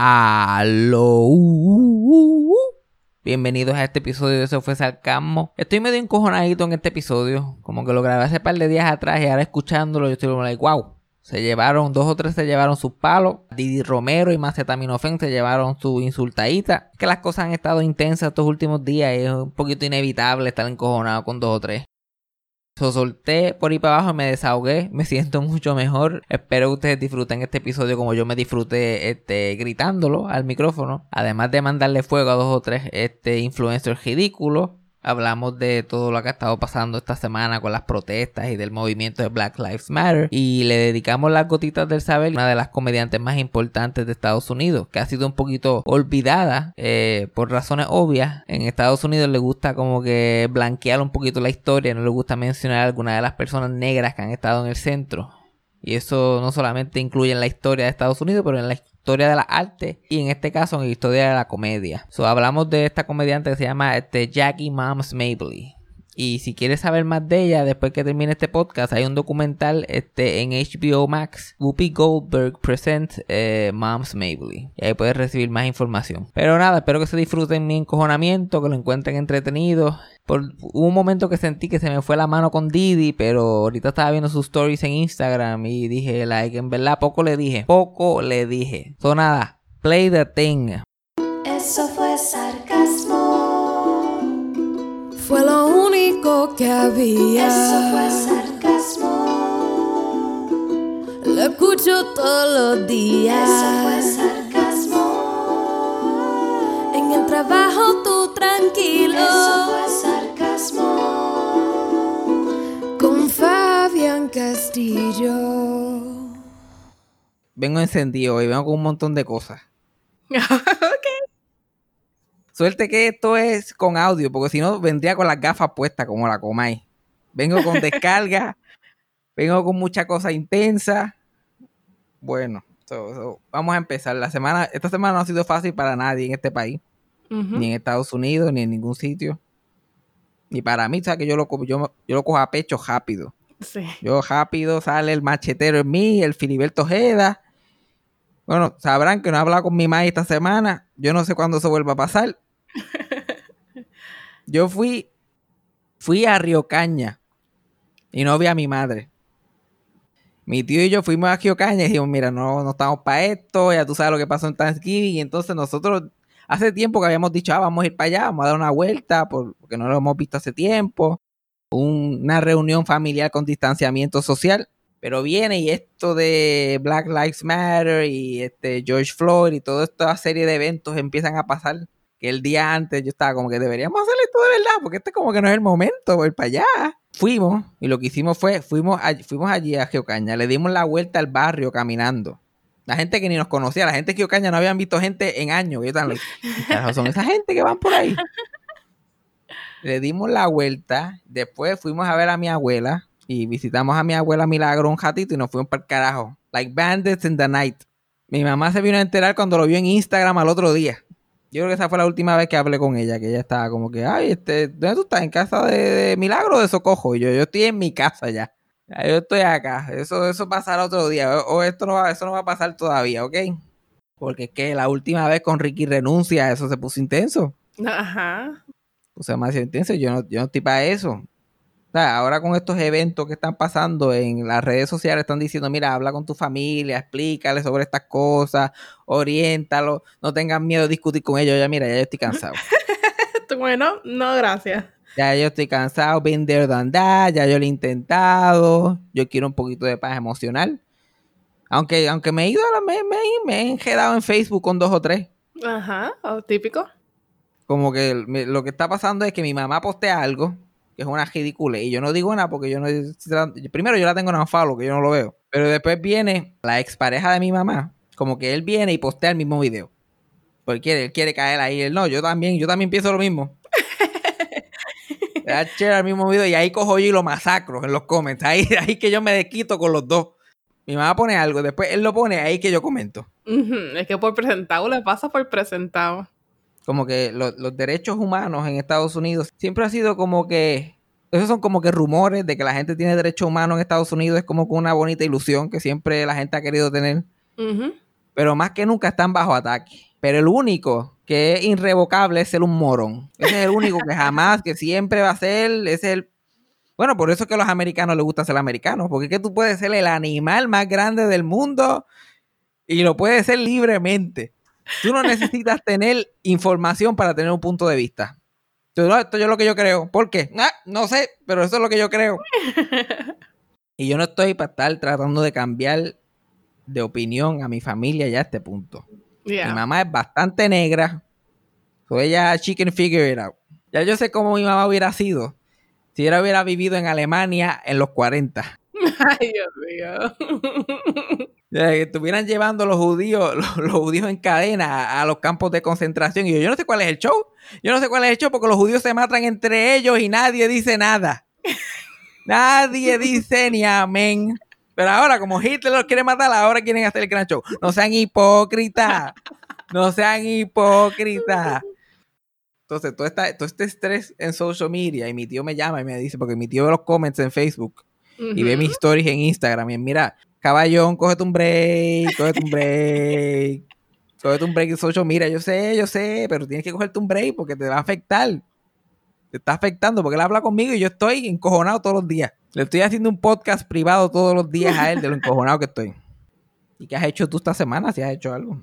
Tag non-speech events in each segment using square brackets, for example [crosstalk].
Aló. Bienvenidos a este episodio de Eso fue Sarcasmo. Estoy medio encojonadito en este episodio. Como que lo grabé hace par de días atrás y ahora escuchándolo yo estoy como like, wow. Se llevaron, dos o tres se llevaron sus palos. Didi Romero y Macetaminofen se llevaron su insultadita. Que las cosas han estado intensas estos últimos días y es un poquito inevitable estar encojonado con dos o tres. So, solté por ahí para abajo, me desahogué, me siento mucho mejor. Espero que ustedes disfruten este episodio como yo me disfruté este, gritándolo al micrófono. Además de mandarle fuego a dos o tres este, influencers ridículos. Hablamos de todo lo que ha estado pasando esta semana con las protestas y del movimiento de Black Lives Matter. Y le dedicamos las gotitas del saber, una de las comediantes más importantes de Estados Unidos, que ha sido un poquito olvidada eh, por razones obvias. En Estados Unidos le gusta como que blanquear un poquito la historia, no le gusta mencionar a alguna de las personas negras que han estado en el centro. Y eso no solamente incluye en la historia de Estados Unidos, pero en la historia de la arte y en este caso en la historia de la comedia. So, hablamos de esta comediante que se llama este, Jackie Moms Mabley. Y si quieres saber más de ella, después que termine este podcast, hay un documental este, en HBO Max. Whoopi Goldberg Presents eh, Moms Mabley. Y ahí puedes recibir más información. Pero nada, espero que se disfruten mi encojonamiento, que lo encuentren entretenido. Por hubo un momento que sentí que se me fue la mano con Didi, pero ahorita estaba viendo sus stories en Instagram y dije, like, en verdad, poco le dije. Poco le dije. So nada, play the thing. Eso fue sarcasmo. Fue lo único que había. Eso fue sarcasmo. Lo escucho todos los días. Eso fue sarcasmo. En el trabajo tú tranquilo. Eso fue sarcasmo. Con Fabián Castillo. Vengo encendido y vengo con un montón de cosas. [laughs] Suerte que esto es con audio, porque si no vendría con las gafas puestas como la comáis. Vengo con descarga, [laughs] vengo con mucha cosa intensa. Bueno, so- so, vamos a empezar. La semana, esta semana no ha sido fácil para nadie en este país, ni en Estados Unidos, ni en ningún sitio. Ni para mí, sabes que yo lo, yo, yo lo cojo a pecho rápido. Sí. Yo rápido sale el machetero en mí, el Filiberto Ojeda. Bueno, sabrán que no he hablado con mi madre esta semana. Yo no sé cuándo se vuelva a pasar. [laughs] Yo fui, fui a Río Caña y no vi a mi madre. Mi tío y yo fuimos a Río Caña y dijimos, mira, no, no estamos para esto, ya tú sabes lo que pasó en Thanksgiving. Y entonces nosotros, hace tiempo que habíamos dicho, ah, vamos a ir para allá, vamos a dar una vuelta, por- porque no lo hemos visto hace tiempo un- una reunión familiar con distanciamiento social. Pero viene y esto de Black Lives Matter y este George Floyd y toda esta serie de eventos empiezan a pasar. Que el día antes yo estaba como que deberíamos hacer esto de verdad, porque este como que no es el momento, voy para allá. Fuimos y lo que hicimos fue, fuimos, fuimos allí a Geocaña, le dimos la vuelta al barrio caminando. La gente que ni nos conocía, la gente de Geocaña no habían visto gente en años. Yo tan, like, ¿qué carajo son esa gente que van por ahí? Le dimos la vuelta, después fuimos a ver a mi abuela y visitamos a mi abuela Milagro un ratito y nos fuimos para el carajo. Like bandits in the night. Mi mamá se vino a enterar cuando lo vio en Instagram al otro día. Yo creo que esa fue la última vez que hablé con ella, que ella estaba como que, ay, este, ¿dónde tú estás? ¿En casa de, de Milagro o de Socojo? Y yo, yo estoy en mi casa ya. Yo estoy acá. Eso, eso pasará otro día. O, o esto no va, eso no va a pasar todavía, ¿ok? Porque es que la última vez con Ricky renuncia, eso se puso intenso Ajá. puse demasiado intenso. Yo no, yo no estoy para eso. O sea, ahora con estos eventos que están pasando en las redes sociales, están diciendo, mira, habla con tu familia, explícale sobre estas cosas, oriéntalo, no tengan miedo de discutir con ellos. Ya, mira, ya yo estoy cansado. [laughs] Bueno, no, gracias. Ya yo estoy cansado, been there, done that, ya yo lo he intentado. Yo quiero un poquito de paz emocional. Aunque, aunque me he ido, a la- me, me, me he enredado en Facebook con dos o tres. Ajá, oh, típico. como que me- lo que está pasando es que mi mamá postea algo que es una ridícula y yo no digo nada porque yo no primero yo la tengo en unfollow que yo no lo veo pero después viene la expareja de mi mamá como que él viene y postea el mismo video porque quiere, él quiere caer ahí él no yo también yo también pienso lo mismo da share al mismo video y ahí cojo yo y lo masacro en los comments. Ahí, [laughs] ahí que yo me desquito con los dos. Mi mamá pone algo después él lo pone ahí que yo comento. Es que por presentado le pasa por presentado. como que lo- los derechos humanos en Estados Unidos siempre ha sido como que esos son como que rumores de que la gente tiene derechos humanos en Estados Unidos es como que una bonita ilusión que siempre la gente ha querido tener. Pero más que nunca están bajo ataque. Pero el único que es irrevocable es ser un morón. Ese es el único que jamás, que siempre va a ser, es el... Bueno, por eso es que a los americanos les gusta ser americanos, porque es que tú puedes ser el animal más grande del mundo y lo puedes ser libremente. Tú no necesitas tener información para tener un punto de vista. Esto, no, esto es lo que yo creo. ¿Por qué? Ah, no sé, pero eso es lo que yo creo. [laughs] Y yo no estoy para estar tratando de cambiar de opinión a mi familia ya a este punto. Yeah. Mi mamá es bastante negra. So ella, she can figure it out. Ya yo sé cómo mi mamá hubiera sido si ella hubiera vivido en Alemania en los 40. [laughs] Ay, Dios mío. [laughs] Ya, que estuvieran llevando los judíos, [laughs] los, los judíos en cadena a, a los campos de concentración. Y yo, yo no sé cuál es el show. Yo no sé cuál es el show porque los judíos se matan entre ellos y nadie dice nada. nadie dice ni amén. Pero ahora, como Hitler los quiere matar, ahora quieren hacer el gran show. No sean hipócritas. No sean hipócritas. Entonces, todo, esta, todo este estrés en social media, y mi tío me llama y me dice, porque mi tío ve los comments en Facebook y ve mis stories en Instagram. Y mira, caballón, cógete un break, cógete un break, cógete un break en social. Mira, yo sé, yo sé, pero tienes que cogerte un break porque te va a afectar. Te está afectando porque él habla conmigo y yo estoy encojonado todos los días. Le estoy haciendo un podcast privado todos los días a él de lo encojonado que estoy. ¿Y qué has hecho tú esta semana? Si has hecho algo.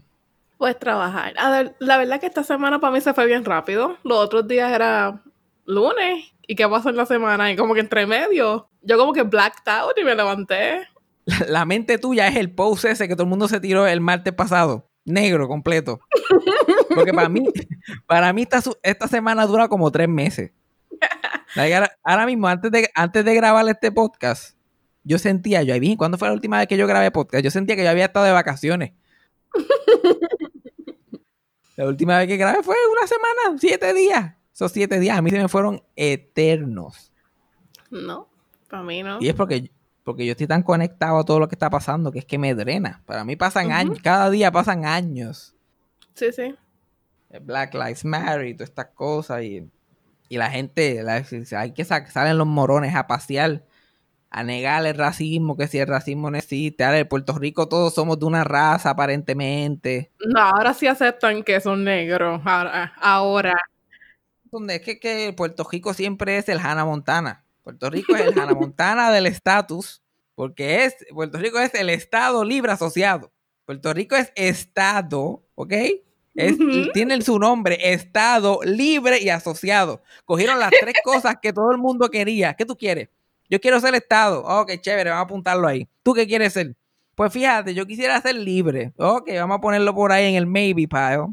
Pues trabajar. A ver, la verdad que esta semana para mí se fue bien rápido. Los otros días era lunes. ¿Y qué pasó en la semana? Y como que entre medio, yo como que blacked out y me levanté. [laughs] La mente tuya es el post ese que todo el mundo se tiró el martes pasado. Negro, completo. Porque para mí, [laughs] para mí esta, esta semana dura como tres meses. Ahora, ahora mismo, antes de, antes de grabar este podcast, yo sentía, yo ahí, ¿cuándo fue la última vez que yo grabé podcast? Yo sentía que yo había estado de vacaciones. [laughs] La última vez que grabé fue una semana, siete días. Esos siete días a mí se me fueron eternos. No, para mí no. Y es porque, porque yo estoy tan conectado a todo lo que está pasando que es que me drena. Para mí pasan años, cada día pasan años. Sí, sí. Black Lives Matter y todas estas cosas. Y, y la gente, la- hay que sa- salen los morones a pasear, a negar el racismo, que si el racismo no existe. Ahora en Puerto Rico todos somos de una raza aparentemente. No, ahora sí aceptan que son negros. Ahora. ahora. Donde es que, que Puerto Rico siempre es el Hannah Montana. Puerto Rico es el Hannah [laughs] Montana del estatus, porque es, Puerto Rico es el Estado libre asociado. Puerto Rico es Estado, ¿ok? Es. Tiene su nombre, Estado libre y asociado. Cogieron las tres [laughs] cosas que todo el mundo quería. ¿Qué tú quieres? Yo quiero ser Estado. Ok, chévere, vamos a apuntarlo ahí. ¿Tú qué quieres ser? Pues fíjate, yo quisiera ser libre. Ok, vamos a ponerlo por ahí en el maybe pile.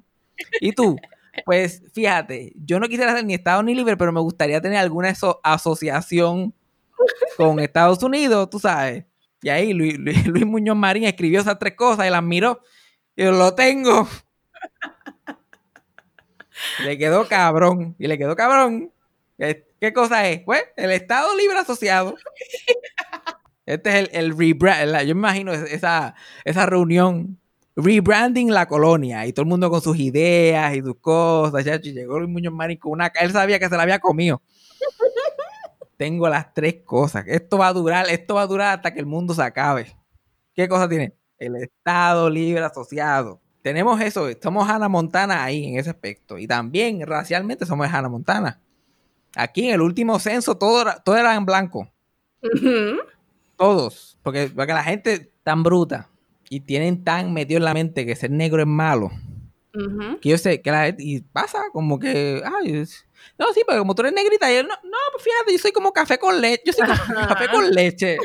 ¿Y tú? Pues fíjate, yo no quisiera ser ni Estado ni libre, pero me gustaría tener alguna aso- asociación con Estados Unidos, tú sabes. Y ahí Luis, Luis- Luis Muñoz Marín escribió esas tres cosas y las miró. Y yo, lo tengo. [laughs] Le quedó cabrón. Y le quedó cabrón. ¿Qué, cosa es? Pues el Estado Libre Asociado. Este es el, el rebrand. Yo me imagino esa, esa reunión. Rebranding la colonia. Y todo el mundo con sus ideas y sus cosas. chacho, y llegó Luis Muñoz Marín con una. Él sabía que se la había comido. Tengo las tres cosas. Esto va a durar, esto va a durar hasta que el mundo se acabe. ¿Qué cosa tiene? El Estado Libre Asociado. Tenemos eso, somos Hannah Montana ahí en ese aspecto. Y también racialmente somos Hannah Montana. Aquí en el último censo todo era, todo era en blanco. Ujú. Todos. Porque, porque la gente tan bruta y tienen tan metido en la mente que ser negro es malo. Ujú. Que yo sé que la gente, y pasa como que, ay, no, sí, pero como tú eres negrita, yo, no, no, pues fíjate, yo soy como café con leche, yo soy como café con leche,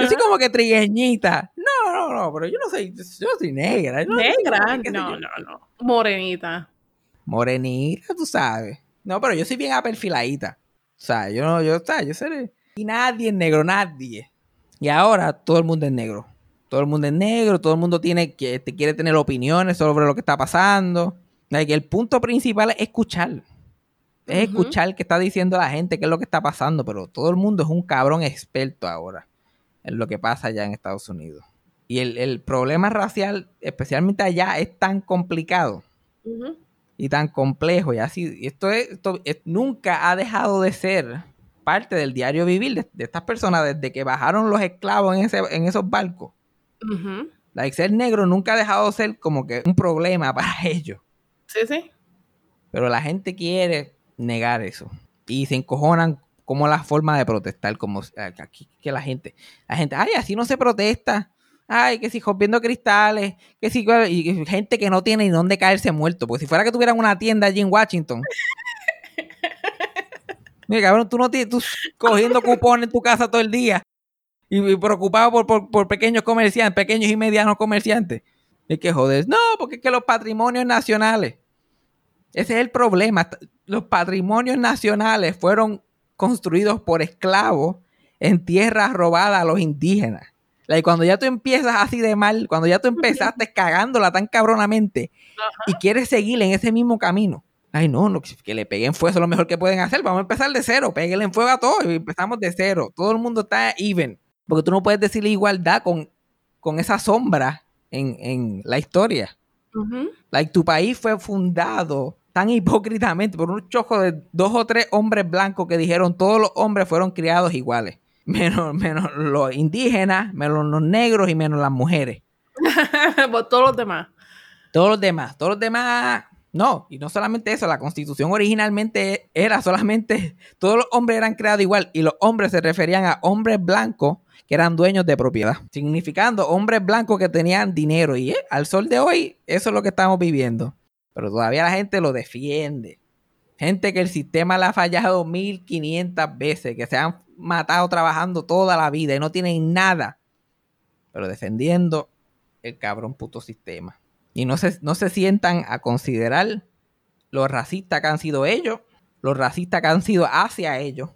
yo soy como que trigueñita. No, no, no, pero yo no soy, yo soy negra. yo Negra. No, no, no. Morenita. Morenita, tú sabes. No, pero yo soy bien aperfiladita. O sea, yo no, yo, o sea, yo seré. Y nadie es negro, nadie. Y ahora todo el mundo es negro. Todo el mundo es negro, todo el mundo tiene que te quiere tener opiniones sobre lo que está pasando. Like, el punto principal es escuchar. Es Ujú. escuchar qué está diciendo la gente, qué es lo que está pasando, pero todo el mundo es un cabrón experto ahora en lo que pasa allá en Estados Unidos. Y el, el problema racial, especialmente allá, es tan complicado y tan complejo y así. y esto, es, esto es- nunca ha dejado de ser parte del diario vivir de, de estas personas desde que bajaron los esclavos en, ese, en esos barcos. Like, ser negro nunca ha dejado de ser como que un problema para [laughs] ellos. Sí, sí. Pero la gente quiere negar eso. Y se encojonan como la forma de protestar, como eh, aquí que la gente, la gente, ay, así no se protesta. Ay, que si rompiendo cristales, que si y gente que no tiene ni dónde caerse muerto. Porque si fuera que tuvieran una tienda allí en Washington. [laughs] Mira, cabrón, tú no tienes, tú cogiendo cupones en tu casa todo el día y, y preocupado por, por, por pequeños comerciantes, pequeños y medianos comerciantes. Es que joder, no, porque es que los patrimonios nacionales. Ese es el problema. Los patrimonios nacionales fueron construidos por esclavos en tierras robadas a los indígenas. Y cuando ya tú empiezas así de mal, cuando ya tú empezaste cagándola tan cabronamente y quieres seguir en ese mismo camino. Ay, no, no, que le peguen fuego, eso es lo mejor que pueden hacer. Vamos a empezar de cero, péguenle en fuego a todo y empezamos de cero. Todo el mundo está even. Porque tú no puedes decirle igualdad con, con esa sombra en, en la historia. Like, tu país fue fundado tan hipócritamente por un chojo de dos o tres hombres blancos que dijeron todos los hombres fueron criados iguales. Menos, menos los indígenas, menos los negros y menos las mujeres. [laughs] Por todos los demás. Todos los demás, todos los demás, no. Y no solamente eso, la constitución originalmente era solamente, todos los hombres eran creados igual y los hombres se referían a hombres blancos que eran dueños de propiedad, significando hombres blancos que tenían dinero. Y eh, al sol de hoy, eso es lo que estamos viviendo. Pero todavía la gente lo defiende. Gente que el sistema le ha fallado 1500 veces, que se han matado trabajando toda la vida y no tienen nada. Pero defendiendo el cabrón puto sistema. Y no se, no se sientan a considerar los racistas que han sido ellos, los racistas que han sido hacia ellos.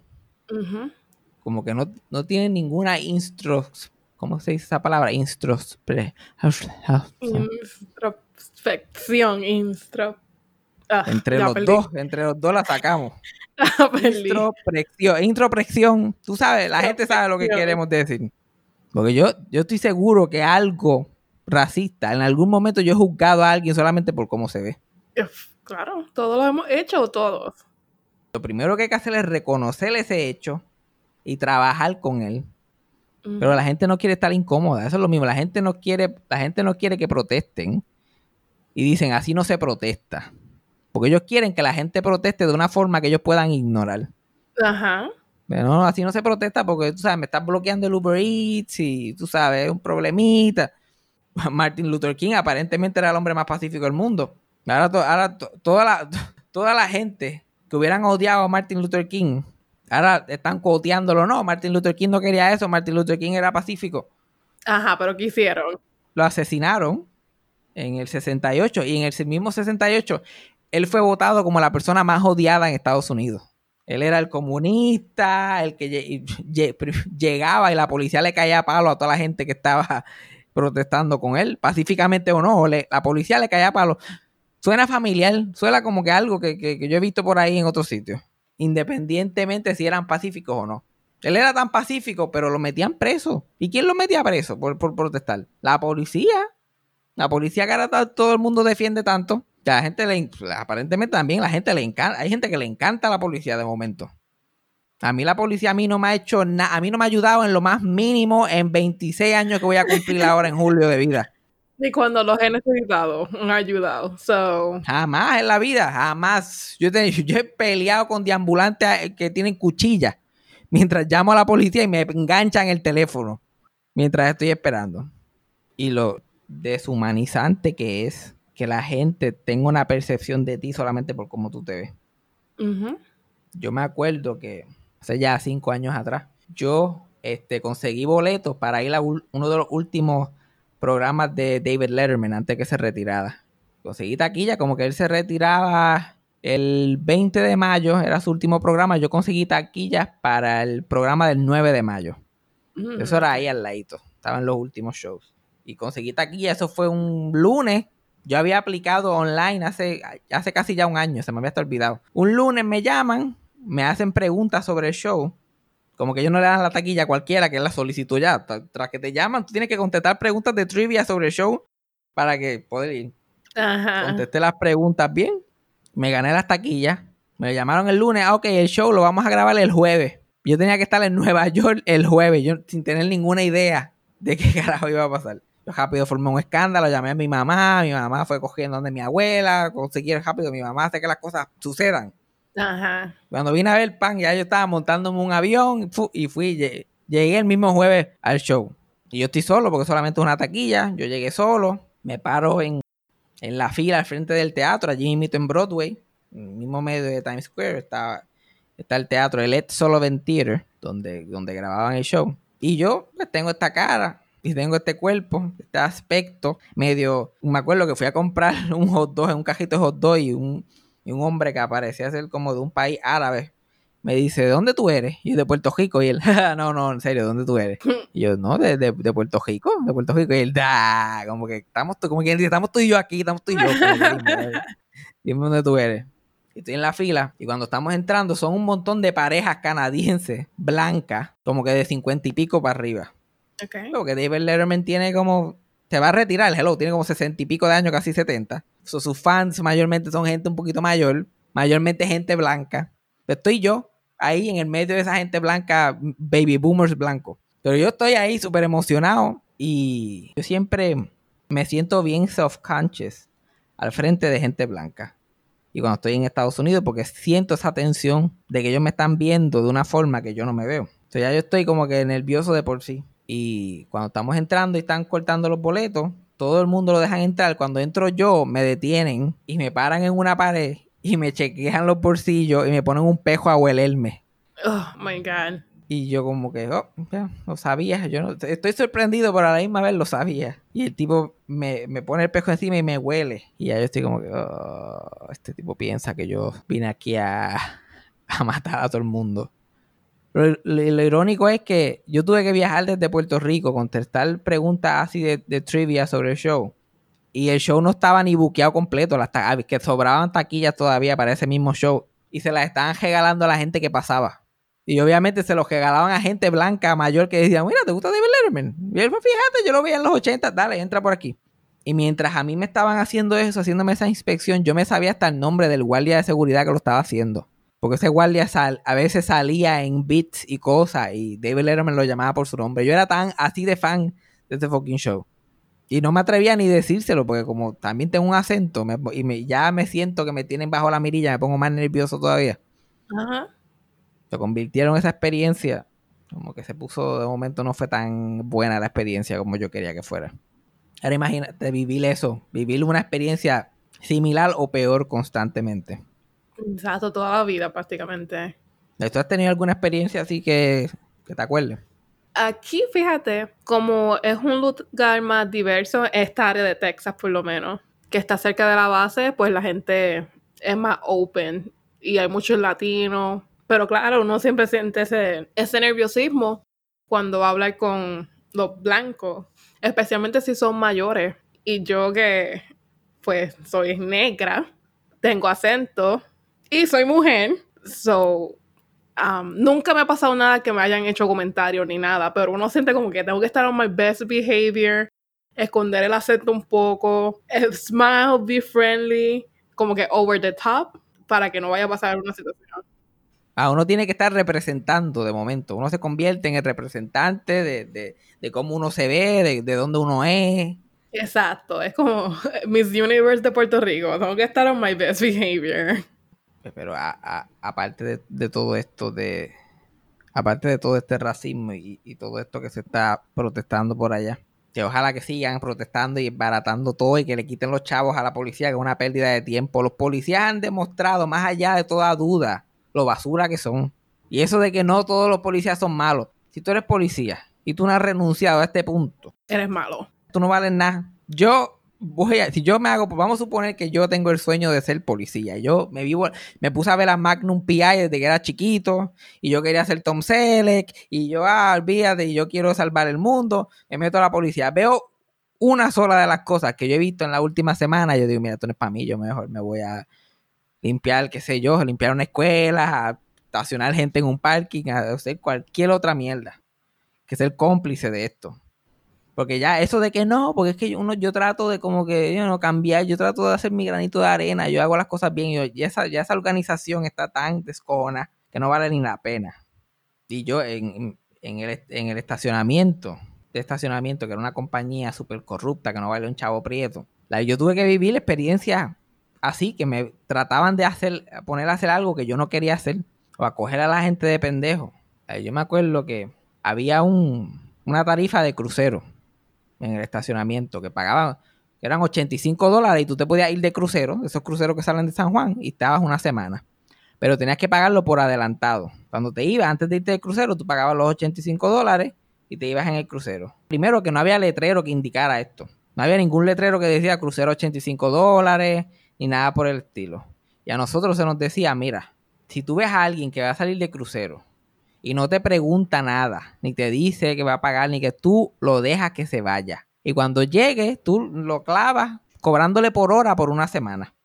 Como que no, no tienen ninguna instros... ¿Cómo se dice esa palabra? Introspección, instro... Ah, Entre los perdí. dos, entre los dos la sacamos. [laughs] Perdí. Introspección, introspección. Tú sabes, la gente sabe lo que queremos decir. Porque yo, yo estoy seguro que algo racista, en algún momento yo he juzgado a alguien solamente por cómo se ve. Uf, Claro, todos lo hemos hecho, todos. Lo primero que hay que hacer es reconocer ese hecho y trabajar con él. Pero la gente no quiere estar incómoda, eso es lo mismo. La gente no quiere, la gente no quiere que protesten. Y dicen, así no se protesta. Porque ellos quieren que la gente proteste de una forma que ellos puedan ignorar. Ajá. Pero no, así no se protesta porque, tú sabes, me estás bloqueando el Uber Eats y, tú sabes, es un problemita. [laughs] Martin Luther King aparentemente era el hombre más pacífico del mundo. Ahora, to- ahora to- toda, la, [laughs] toda la gente que hubieran odiado a Martin Luther King, ahora están coteándolo. No, Martin Luther King no quería eso, Martin Luther King era pacífico. Ajá, pero ¿qué hicieron? Lo asesinaron en el 68 y en el mismo 68 él fue votado como la persona más odiada en Estados Unidos. Él era el comunista, el que lle- [laughs] lle- llegaba y la policía le caía palo a toda la gente que estaba [laughs] protestando con él, pacíficamente o no, la policía le caía palo. Suena familiar, suena como que algo que, que- que yo he visto por ahí en otros sitios, independientemente si eran pacíficos o no. Él era tan pacífico, pero lo metían preso. ¿Y quién lo metía preso por, por protestar? La policía. La policía que ahora todo el mundo defiende tanto. Que a la gente le, en- aparentemente también la gente le encanta. Hay gente que le encanta la policía de momento. A mí la policía a mí no me ha hecho nada. A mí no me ha ayudado en lo más mínimo en 26 años que voy a cumplir ahora en julio de vida. [laughs] Y cuando los he necesitado, han ayudado. So, Jamás en la vida, jamás. Yo, te- yo he peleado con deambulantes eh, que tienen cuchillas mientras llamo a la policía y me enganchan el teléfono mientras estoy esperando. Y lo deshumanizante que es que la gente tenga una percepción de ti solamente por cómo tú te ves. Yo me acuerdo que hace ya cinco años atrás, yo este, conseguí boletos para ir a uno de los últimos programas de David Letterman antes que se retirara. Conseguí taquilla, como que él se retiraba el 20 de mayo, era su último programa. Yo conseguí taquillas para el programa del 9 de mayo. Mm. Eso era ahí al ladito. Estaban los últimos shows. Y conseguí taquilla. Eso fue un lunes. Yo había aplicado online hace, hace casi ya un año. Se me había hasta olvidado. Un lunes me llaman. Me hacen preguntas sobre el show. Como que ellos no le dan la taquilla a cualquiera que la solicitó ya. Tra- Tras que te llaman, tú tienes que contestar preguntas de trivia sobre el show para que poder ir. Ajá. Contesté las preguntas bien. Me gané las taquillas. Me llamaron el lunes. Ah, ok, el show lo vamos a grabar el jueves. Yo tenía que estar en Nueva York el jueves. Yo sin tener ninguna idea de qué [laughs] carajo iba a pasar. Rápido formé un escándalo, llamé a mi mamá, mi mamá fue cogiendo donde mi abuela, conseguí rápido, mi mamá hace que las cosas sucedan. Ajá. Cuando vine a ver pan, ya yo estaba montándome un avión y fui, lle- llegué el mismo jueves al show. Y yo estoy solo porque solamente es una taquilla, yo llegué solo, me paro en, en la fila al frente del teatro, allí mismo en Broadway, en el mismo medio de Times Square, está, está el teatro, el Ed Sullivan Theater, donde, donde grababan el show. Y yo pues tengo esta cara y tengo este cuerpo, este aspecto medio... Me acuerdo que fui a comprar [laughs] un hot dog, un cajito de hot dog y un, y un hombre que parecía ser como de un país árabe. Me dice, ¿de dónde tú eres? Y yo, de Puerto Rico. Y él, [laughs] no, no, en serio, ¿de dónde tú eres? [laughs] Y yo, no, de, de, de Puerto Rico, de Puerto Rico. Y él, da, como que estamos, tú- como quien dice, estamos tú y yo aquí, estamos tú y yo. Que, dime dónde tú eres. Y estoy en la fila y cuando estamos entrando son un montón de parejas canadienses, blancas, como que de cincuenta y pico para arriba. Ok. Porque David Letterman tiene como. Se va a retirar, hello, tiene como sesenta y pico de años, casi 70. So, sus fans mayormente son gente un poquito mayor, mayormente gente blanca. Estoy yo ahí en el medio de esa gente blanca, baby boomers blancos. Pero yo estoy ahí súper emocionado y yo siempre me siento bien self-conscious al frente de gente blanca. Y cuando estoy en Estados Unidos, porque siento esa tensión de que ellos me están viendo de una forma que yo no me veo. Entonces ya yo estoy como que nervioso de por sí. Y cuando estamos entrando y están cortando los boletos, todo el mundo lo dejan entrar. Cuando entro yo, me detienen y me paran en una pared y me chequean los bolsillos y me ponen un pejo a huelerme. Oh my God. Y yo como que, oh, ya, lo sabía. Yo no, estoy sorprendido, pero a la misma vez lo sabía. Y el tipo me, me pone el pejo encima y me huele. Y ya yo estoy como que, oh, este tipo piensa que yo vine aquí a, a matar a todo el mundo. Lo, irónico es que yo tuve que viajar desde Puerto Rico, contestar preguntas así de, trivia sobre el show. Y el show no estaba ni buqueado completo, las que sobraban taquillas todavía para ese mismo show. Y se las estaban regalando a la gente que pasaba. Y obviamente se los regalaban a gente blanca mayor que decían, mira, ¿te gusta David Letterman? Y "Pues fíjate, yo lo veía en los 80, dale, entra por aquí. Y mientras a mí me estaban haciendo eso, haciéndome esa inspección, yo me sabía hasta el nombre del guardia de seguridad que lo estaba haciendo. Porque ese guardia sal- a veces salía en beats y cosas y David Letterman lo llamaba por su nombre. Yo era tan así de fan de este fucking show. Y no me atrevía ni decírselo porque como también tengo un acento me- y me- ya me siento que me tienen bajo la mirilla, me pongo más nervioso todavía. Ajá. Se convirtieron esa experiencia, como que se puso, de momento no fue tan buena la experiencia como yo quería que fuera. Ahora imagínate vivir eso, vivir una experiencia similar o peor constantemente. Exacto, toda la vida prácticamente. ¿Tú has tenido alguna experiencia así que, que te acuerdes? Aquí, fíjate, como es un lugar más diverso, esta área de Texas por lo menos, que está cerca de la base, pues la gente es más open y hay muchos latinos. Pero claro, uno siempre siente ese, ese nerviosismo cuando va a hablar con los blancos, especialmente si son mayores. Y yo que, pues, soy negra, tengo acento y soy mujer, so Um, nunca me ha pasado nada que me hayan hecho comentarios ni nada, pero uno siente como que tengo que estar on my best behavior, esconder el acento un poco, eh, smile, be friendly, como que over the top, para que no vaya a pasar una situación. Ah, uno tiene que estar representando de momento. Uno se convierte en el representante de, de- de cómo uno se ve, de, de dónde uno es. Exacto, es como [laughs] Miss Universe de Puerto Rico, tengo que estar on my best behavior. Pero aparte de, de todo esto, de aparte de todo este racismo y, y todo esto que se está protestando por allá, que ojalá que sigan protestando y baratando todo y que le quiten los chavos a la policía, que es una pérdida de tiempo. Los policías han demostrado, más allá de toda duda, lo basura que son. Y eso de que no todos los policías son malos. Si tú eres policía y tú no has renunciado a este punto, Eres malo. tú no vales nada. Yo voy a, si yo me hago, pues vamos a suponer que yo tengo el sueño de ser policía. Yo me vivo, me puse a ver a Magnum PI desde que era chiquito y yo quería ser Tom Selleck y yo, ah, olvídate, y yo quiero salvar el mundo. Me meto a la policía. Veo una sola de las cosas que yo he visto en la última semana. Yo digo, mira, esto no es para mí. Yo mejor me voy a limpiar, qué sé yo, limpiar una escuela, a estacionar gente en un parking, a hacer cualquier otra mierda. Que ser cómplice de esto. Porque ya eso de que no, porque es que uno, yo trato de como que cambiar, yo trato de hacer mi granito de arena, yo hago las cosas bien, y yo, ya, esa, ya esa organización está tan descojona que no vale ni la pena. Y yo en, en, el, en el estacionamiento, de estacionamiento, que era una compañía súper corrupta, que no vale un chavo prieto. Like, yo tuve que vivir experiencias así, que me trataban de hacer, poner a hacer algo que yo no quería hacer, o a coger a la gente de pendejo. Yo me acuerdo que había un, una tarifa de crucero en el estacionamiento que pagaban, eran 85 dólares y tú te podías ir de crucero, esos cruceros que salen de San Juan, y estabas una semana. Pero tenías que pagarlo por adelantado. Cuando te ibas, antes de irte del crucero, tú pagabas los 85 dólares y te ibas en el crucero. Primero que no había letrero que indicara esto. No había ningún letrero que decía crucero 85 dólares ni nada por el estilo. Y a nosotros se nos decía, mira, si tú ves a alguien que va a salir de crucero y no te pregunta nada, ni te dice que va a pagar, ni que tú lo dejas que se vaya. Y cuando llegue, tú lo clavas cobrándole por hora por una semana.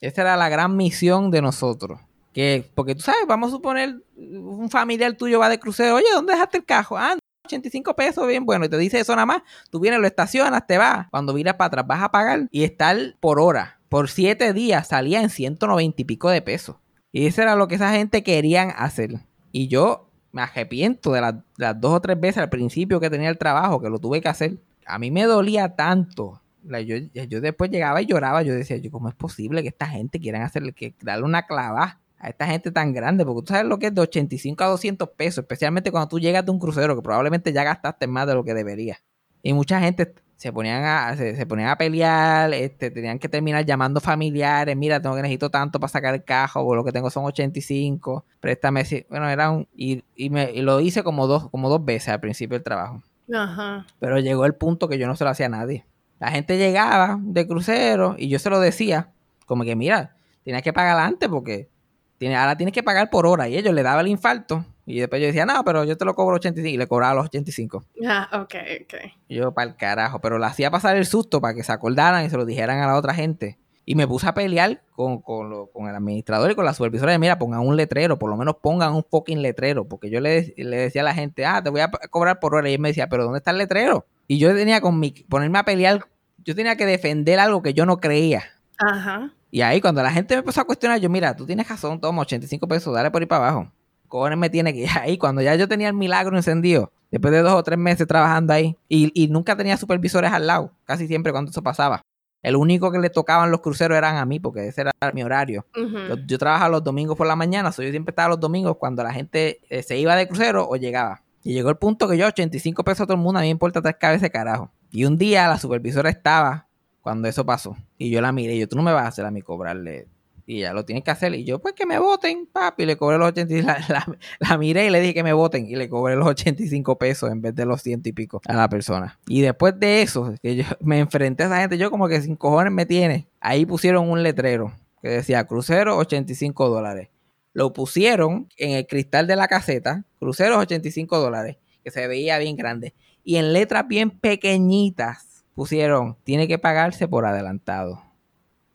Esa era la gran misión de nosotros. Que, porque tú sabes, vamos a suponer, un familiar tuyo va de crucero, oye, ¿dónde dejaste el cajo? Ah, 85 pesos, bien bueno, y te dice eso nada más, tú vienes, lo estacionas, te vas, cuando miras para atrás vas a pagar y estar por hora, por 7 días salía en 190 y pico de pesos. Y eso era lo que esa gente querían hacer. Y yo me arrepiento de, las- de las dos o tres veces al principio que tenía el trabajo, que lo tuve que hacer. A mí me dolía tanto. La- Yo, yo después llegaba y lloraba. Yo decía, yo, ¿cómo es posible que esta gente quieran hacerle, que darle una clavada a esta gente tan grande? Porque tú sabes lo que es de 85 a 200 pesos, especialmente cuando tú llegas de un crucero, que probablemente ya gastaste más de lo que debería. Y mucha gente se ponían a, se, se ponían a pelear, este, tenían que terminar llamando familiares, mira, tengo que necesito tanto para sacar el cajo, o lo que tengo son 85, préstame, si-". bueno, era un, y, y, me, y lo hice como dos, como dos veces al principio del trabajo. Ajá. Pero llegó el punto que yo no se lo hacía a nadie. La gente llegaba de crucero y yo se lo decía, como que mira, tienes que pagar antes porque tiene, ahora tienes que pagar por hora. Y ellos le daba el infarto. Y después yo decía, no, pero yo te lo cobro 85. Y le cobraba los 85. Ah, ok, ok. Y yo, para el carajo. Pero le hacía pasar el susto para que se acordaran y se lo dijeran a la otra gente. Y me puse a pelear con, con, lo- con el administrador y con la supervisora. de, Mira, pongan un letrero. Por lo menos pongan un fucking letrero. Porque yo le, le decía a la gente, ah, te voy a cobrar por hora. Y él me decía, pero ¿dónde está el letrero? Y yo tenía con mi, ponerme a pelear. Yo tenía que defender algo que yo no creía. Ajá. Y ahí cuando la gente me empezó a cuestionar, yo, mira, tú tienes razón, toma 85 pesos, dale por ahí para abajo. Cojones me tiene que ir ahí. Cuando ya yo tenía el milagro encendido, después de dos o tres meses trabajando ahí, y, y nunca tenía supervisores al lado, casi siempre cuando eso pasaba. El único que le tocaban los cruceros eran a mí, porque ese era mi horario. Yo, yo trabajaba los domingos por la mañana, so yo siempre estaba los domingos cuando la gente eh, se iba de crucero o llegaba. Y llegó el punto que yo, 85 pesos a todo el mundo, a mí me importa tres cabezas carajo. Y un día la supervisora estaba cuando eso pasó. Y yo la miré, y yo, tú no me vas a hacer a mí cobrarle. Y ella lo tiene que hacer. Y yo, pues que me voten, papi. Y le cobré los 85. [laughs] La, la, la miré y le dije que me voten. Y le cobré los 85 pesos en vez de los ciento y pico a la persona. Y después de eso, que yo [laughs] me enfrenté a esa gente, yo como que sin cojones me tiene. Ahí pusieron un letrero que decía crucero 85 dólares. Lo pusieron en el cristal de la caseta, cruceros 85 dólares, que se veía bien grande. Y en letras bien pequeñitas pusieron, tiene que pagarse por adelantado.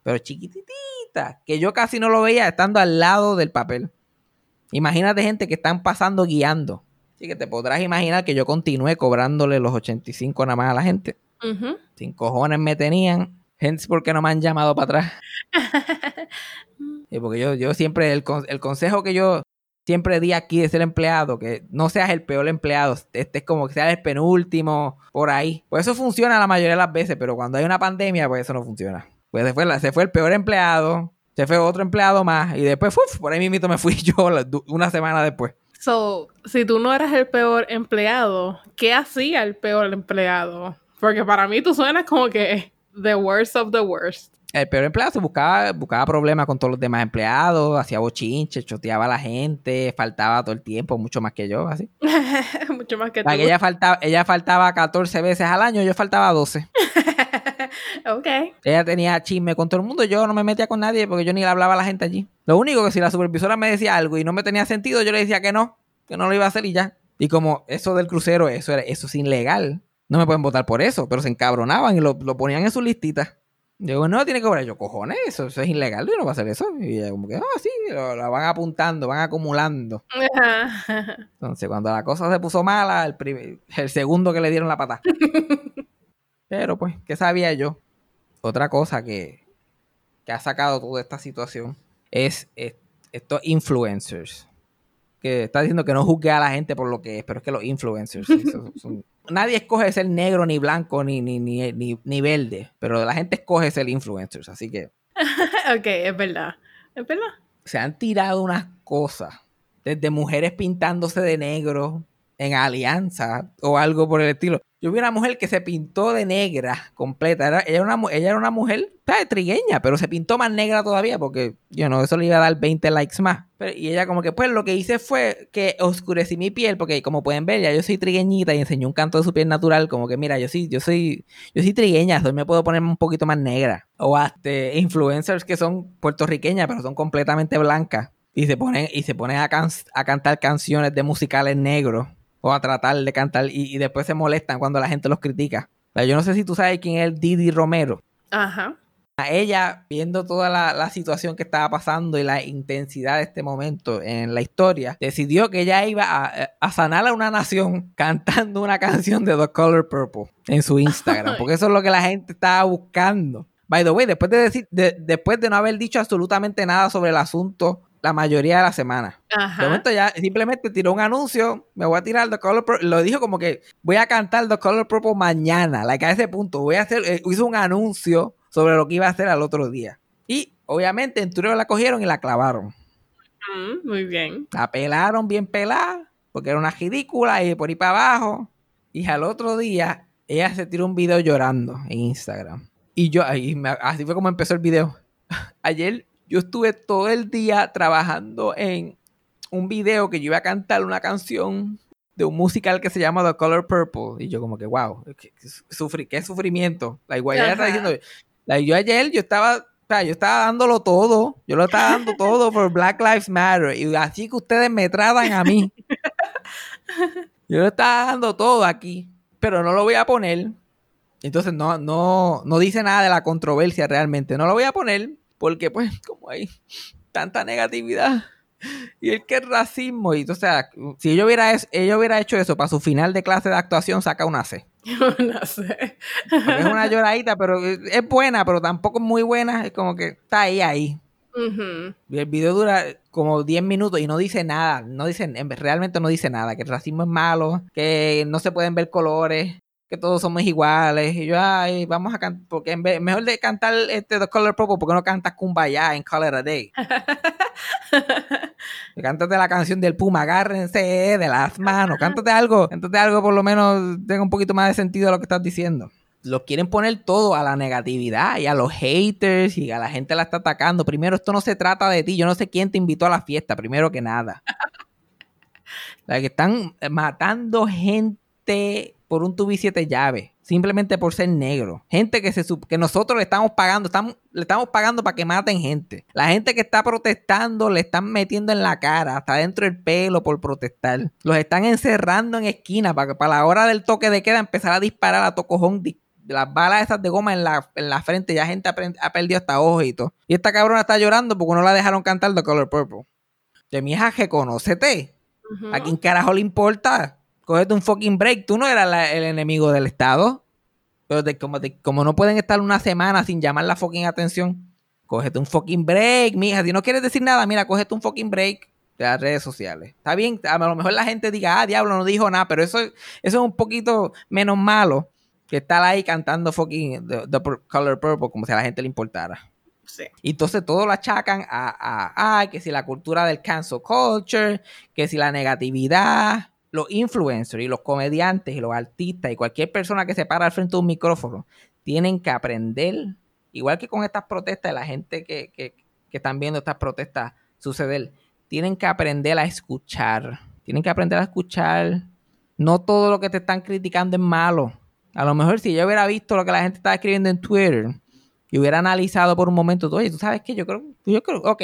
Pero chiquititita, que yo casi no lo veía estando al lado del papel. Imagínate gente que están pasando guiando. Así que te podrás imaginar que yo continué cobrándole los 85 nada más a la gente. Sin cojones me tenían. Gente, ¿por qué no me han llamado para atrás? [laughs] Sí, porque yo, yo siempre, el, el consejo que yo siempre di aquí de ser empleado, que no seas el peor empleado, este es como que seas el penúltimo, por ahí. Pues eso funciona la mayoría de las veces, pero cuando hay una pandemia, pues eso no funciona. Pues se fue, la- se fue el peor empleado, se fue otro empleado más, y después, uf, por ahí mismo me fui [laughs] yo la- una semana después. So, si tú no eras el peor empleado, ¿qué hacía el peor empleado? Porque para mí tú suenas como que the worst of the worst. El peor empleado se buscaba, buscaba problemas con todos los demás empleados, hacía bochinches, choteaba a la gente, faltaba todo el tiempo, mucho más que yo, así. [laughs] Mucho más que tú. Ella faltaba, ella faltaba 14 veces al año, yo faltaba 12. [laughs] [laughs] ok. Ella tenía chisme con todo el mundo, yo no me metía con nadie porque yo ni le hablaba a la gente allí. Lo único que si la supervisora me decía algo y no me tenía sentido, yo le decía que no, que no lo iba a hacer y ya. Y como eso del crucero, eso, era, eso es ilegal, no me pueden votar por eso, pero se encabronaban y lo, lo ponían en sus listitas. Yo digo, no, tiene que cobrar. Yo, cojones, eso, eso es ilegal, yo no voy a hacer eso. Y ella como que, ah, sí, lo, van apuntando, van acumulando. Entonces, cuando la cosa se puso mala, el, primer- el segundo que le dieron la pata. [laughs] Pero pues, ¿qué sabía yo? Otra cosa que, que ha sacado toda esta situación es, es- estos influencers. Que está diciendo que no juzgue a la gente por lo que es, pero es que los influencers sí, son, son nadie escoge ser negro, ni blanco, ni, ni, ni, ni, ni verde, pero la gente escoge ser influencers, así que [laughs] ok, es verdad. Es verdad. se han tirado unas cosas, desde mujeres pintándose de negro en alianza o algo por el estilo. Yo vi una mujer que se pintó de negra completa. Era- ella, era una, ella era una mujer trigueña, pero se pintó más negra todavía porque, yo no, eso le iba a dar 20 likes más. Y ella como que, pues lo que hice fue que oscurecí mi piel porque como pueden ver, ya yo soy trigueñita y enseñó un canto de su piel natural, como que mira, yo sí, yo soy, yo soy trigueña, soy, me puedo poner un poquito más negra. O hasta influencers que son puertorriqueñas, pero son completamente blancas. Y se ponen, y se ponen a, can- a cantar canciones de musicales negros. O a tratar de cantar. Y, y después se molestan cuando la gente los critica. O sea, yo no sé si tú sabes quién es Didi Romero. Ajá. A ella, viendo toda la, la situación que estaba pasando y la intensidad de este momento en la historia, decidió que ella iba a, a sanar a una nación [laughs] cantando una canción de The Color Purple en su Instagram, [laughs] porque eso es lo que la gente estaba buscando. By the way, después de decir, de- después de no haber dicho absolutamente nada sobre el asunto la mayoría de la semana. De momento ya simplemente tiró un anuncio, me voy a tirar The Color Purple, lo dijo como que voy a cantar The Color Purple mañana, like a ese punto, voy a hacer, eh, hizo un anuncio sobre lo que iba a hacer al otro día. Y obviamente en Twitter la cogieron y la clavaron. Mm, muy bien. La pelaron bien pelada, porque era una ridícula y por ahí para abajo. Y al otro día ella se tiró un video llorando en Instagram. Y yo, ahí me- así fue como empezó el video. [laughs] Ayer yo estuve todo el día trabajando en un video que yo iba a cantar una canción de un musical que se llama The Color Purple. Y yo como que, wow, qué, qué sufri- qué sufrimiento. La igual está diciendo, like, yo ayer yo estaba, o sea, yo estaba dándolo todo, yo lo estaba dando todo por Black Lives Matter. Y así que ustedes me tratan a mí. [laughs] Yo lo estaba dando todo aquí, pero no lo voy a poner. Entonces no, no, no dice nada de la controversia realmente. No lo voy a poner porque pues [laughs] como hay tanta negatividad y el que es racismo. Y o sea, si ella hubiera, es- ella hubiera hecho eso para su final de clase de actuación, saca una C. [laughs] sé. Porque es una lloradita, pero es buena, pero tampoco es muy buena. Es como que está ahí, ahí. Y el video dura como 10 minutos y no dice nada, no dice, en- realmente no dice nada, que el racismo es malo, que no se pueden ver colores, que todos somos iguales. Y yo, ay, vamos a cantar, porque en vez, mejor de cantar este The Color Purple, ¿por qué no cantas Kumbaya en Color a Day? [laughs] Cántate la canción del Puma, agárrense de las manos, cántate algo, cántate algo por lo menos tenga un poquito más de sentido lo que estás diciendo. Lo quieren poner todo a la negatividad y a los haters y a la gente la está atacando. Primero, esto no se trata de ti. Yo no sé quién te invitó a la fiesta, primero que nada. [laughs] La que están matando gente por un tubi siete llaves, simplemente por ser negro. Gente que, se, que nosotros le estamos pagando, estamos, le estamos pagando para que maten gente. La gente que está protestando le están metiendo en la cara, hasta dentro del pelo por protestar. Los están encerrando en esquinas para que para la hora del toque de queda empezar a disparar a tocojón las balas esas de goma en la, en la frente. Ya gente ha, perdido hasta ojos y todo. Y esta cabrona está llorando porque no la dejaron cantar The Color Purple. De mi hija, reconócete. ¿A quién carajo le importa? Cógete un fucking break. Tú no eras la- el enemigo del Estado. Pero como, no pueden estar una semana sin llamar la fucking atención, cógete un fucking break, mija. Si no quieres decir nada, mira, cógete un fucking break de las redes sociales. Está bien, a lo mejor la gente diga, ah, diablo, no dijo nada, pero eso, eso es un poquito menos malo que estar ahí cantando fucking The, Color Purple como si a la gente le importara. Sí. Y entonces todo lo achacan a, a, a que si la cultura del cancel culture, que si la negatividad, los influencers y los comediantes y los artistas y cualquier persona que se para al frente de un micrófono tienen que aprender, igual que con estas protestas, la gente que, que, que están viendo estas protestas suceder, tienen que aprender a escuchar, tienen que aprender a escuchar. No todo lo que te están criticando es malo. A lo mejor si yo hubiera visto lo que la gente estaba escribiendo en Twitter, y hubiera analizado por un momento, oye, tú sabes que yo creo, yo creo, ok,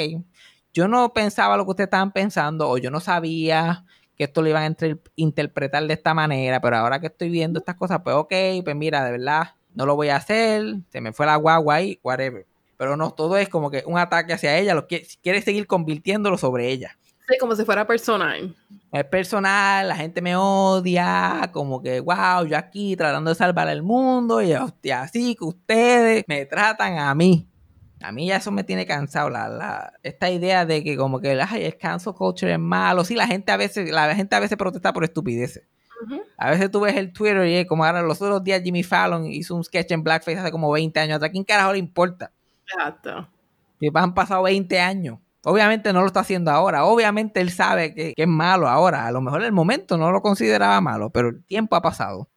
yo no pensaba lo que ustedes estaban pensando, o yo no sabía que esto lo iban a entre- interpretar de esta manera, pero ahora que estoy viendo estas cosas, pues ok, pues mira, de verdad, no lo voy a hacer, se me fue la guagua ahí, whatever. Pero no, todo es como que un ataque hacia ella, lo quiere, quiere seguir convirtiéndolo sobre ella. Sí, como si fuera personal. Es personal, la gente me odia, como que, wow, yo aquí tratando de salvar el mundo y hostia, así que ustedes me tratan a mí. A mí ya eso me tiene cansado, la, la, esta idea de que como que ay, el cancel culture es malo. Sí, la gente a veces, la gente a veces protesta por estupideces. A veces tú ves el Twitter y es como ahora los otros días Jimmy Fallon hizo un sketch en blackface hace como 20 años. ¿A quién carajo le importa? Exacto. Que han pasado 20 años. Obviamente no lo está haciendo ahora. Obviamente él sabe que, que es malo ahora. A lo mejor en el momento no lo consideraba malo, pero el tiempo ha pasado.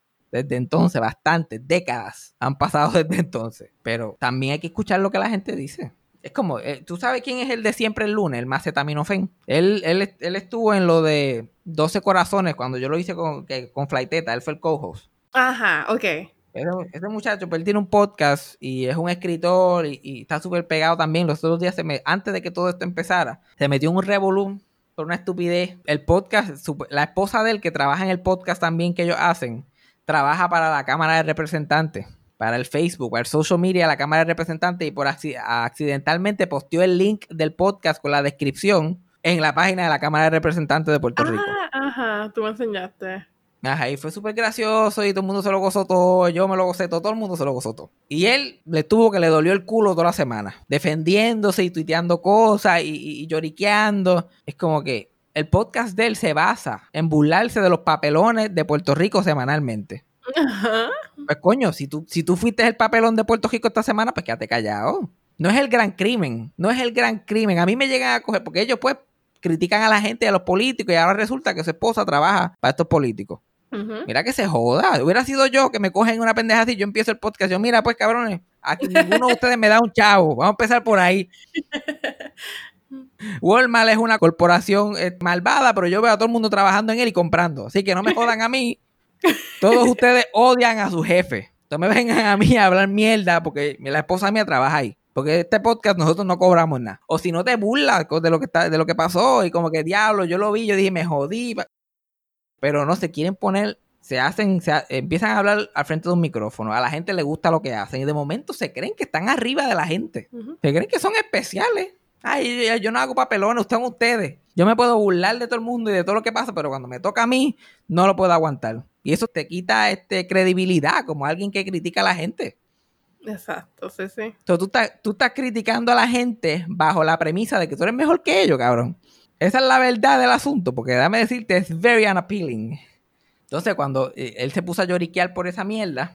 Desde entonces, bastantes décadas han pasado [laughs] desde entonces. Pero también hay que escuchar lo que la gente dice. Es como, eh, ¿tú sabes quién es el de siempre el lunes? El Macetaminofen. Él, él, él estuvo en lo de 12 corazones cuando yo lo hice con, con Flighteta. Él fue el co-host. Ajá, ok. Ese, ese muchacho, pues él tiene un podcast y es un escritor y, y está súper pegado también. Los otros días, se me, antes de que todo esto empezara, se metió un revolú por una estupidez. El podcast, su- la esposa de él que trabaja en el podcast también que ellos hacen, trabaja para la Cámara de Representantes, para el Facebook, para el social media la Cámara de Representantes y por acci- accidentalmente posteó el link del podcast con la descripción en la página de la Cámara de Representantes de Puerto Rico. Ah, ajá, tú me enseñaste. Ajá, y fue súper gracioso y todo el mundo se lo gozó todo, yo me lo gocé todo, todo el mundo se lo gozó todo. Y él le tuvo que le dolió el culo toda la semana, defendiéndose y tuiteando cosas y, y- y lloriqueando. Es como que el podcast de él se basa en burlarse de los papelones de Puerto Rico semanalmente. Ajá. Pues coño, si tú, si tú fuiste el papelón de Puerto Rico esta semana, pues quédate callado. No es el gran crimen, no es el gran crimen. A mí me llegan a coger, porque ellos pues critican a la gente y a los políticos y ahora resulta que su esposa trabaja para estos políticos. Mira que se joda. Hubiera sido yo que me cogen una pendeja así. Yo empiezo el podcast. Yo, mira, pues cabrones, aquí ninguno de ustedes me da un chavo. Vamos a empezar por ahí. [laughs] Walmart es una corporación eh, malvada, pero yo veo a todo el mundo trabajando en él y comprando. Así que no me jodan a mí. [laughs] Todos ustedes odian a su jefe. No me vengan a mí a hablar mierda porque la esposa mía trabaja ahí. Porque este podcast nosotros no cobramos nada. O si no te burlas de lo que está, de lo que pasó y como que diablo, yo lo vi, yo dije, me jodí. Pero no se quieren poner, se hacen, se ha- empiezan a hablar al frente de un micrófono. A la gente le gusta lo que hacen y de momento se creen que están arriba de la gente. Se creen que son especiales. Ay, yo, no hago papelones, ustedes son ustedes. Yo me puedo burlar de todo el mundo y de todo lo que pasa, pero cuando me toca a mí, no lo puedo aguantar. Y eso te quita este, credibilidad como alguien que critica a la gente. Exacto, sí, sí. Entonces tú estás, tú estás criticando a la gente bajo la premisa de que tú eres mejor que ellos, cabrón. Esa es la verdad del asunto, porque déjame decirte, es very unappealing. Entonces, cuando eh, él se puso a lloriquear por esa mierda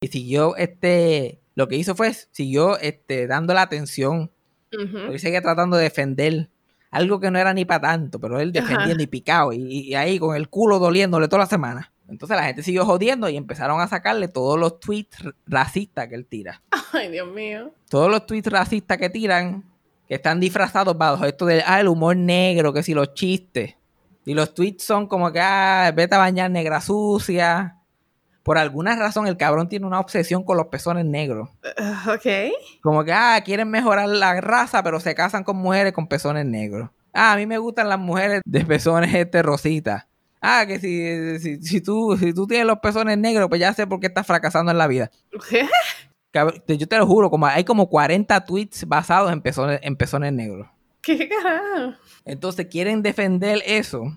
y siguió, este, lo que hizo fue, siguió este, dando la atención. Ujú. Él seguía tratando de defender algo que no era ni para tanto, pero él defendiendo Ajá. y picado y, y ahí con el culo doliéndole toda la semana. Entonces la gente siguió jodiendo y empezaron a sacarle todos los tweets racistas que él tira Ay, Dios mío. todos los tweets racistas que tiran, que están disfrazados bajo esto de, ah, el humor negro, que si los chistes. Y los tweets son como que, ah, vete a bañar negra sucia. Por alguna razón el cabrón tiene una obsesión con los pezones negros. Uh, ok. Como que, ah, quieren mejorar la raza, pero se casan con mujeres con pezones negros. Ah, a mí me gustan las mujeres de pezones este rositas. Ah, que si, si, si tú, si tú tienes los pezones negros, pues ya sé por qué estás fracasando en la vida. ¿Qué? Cabrón, yo te lo juro, como hay como 40 tweets basados en pezones, en pezones negros. ¿Qué carajo? Entonces quieren defender eso.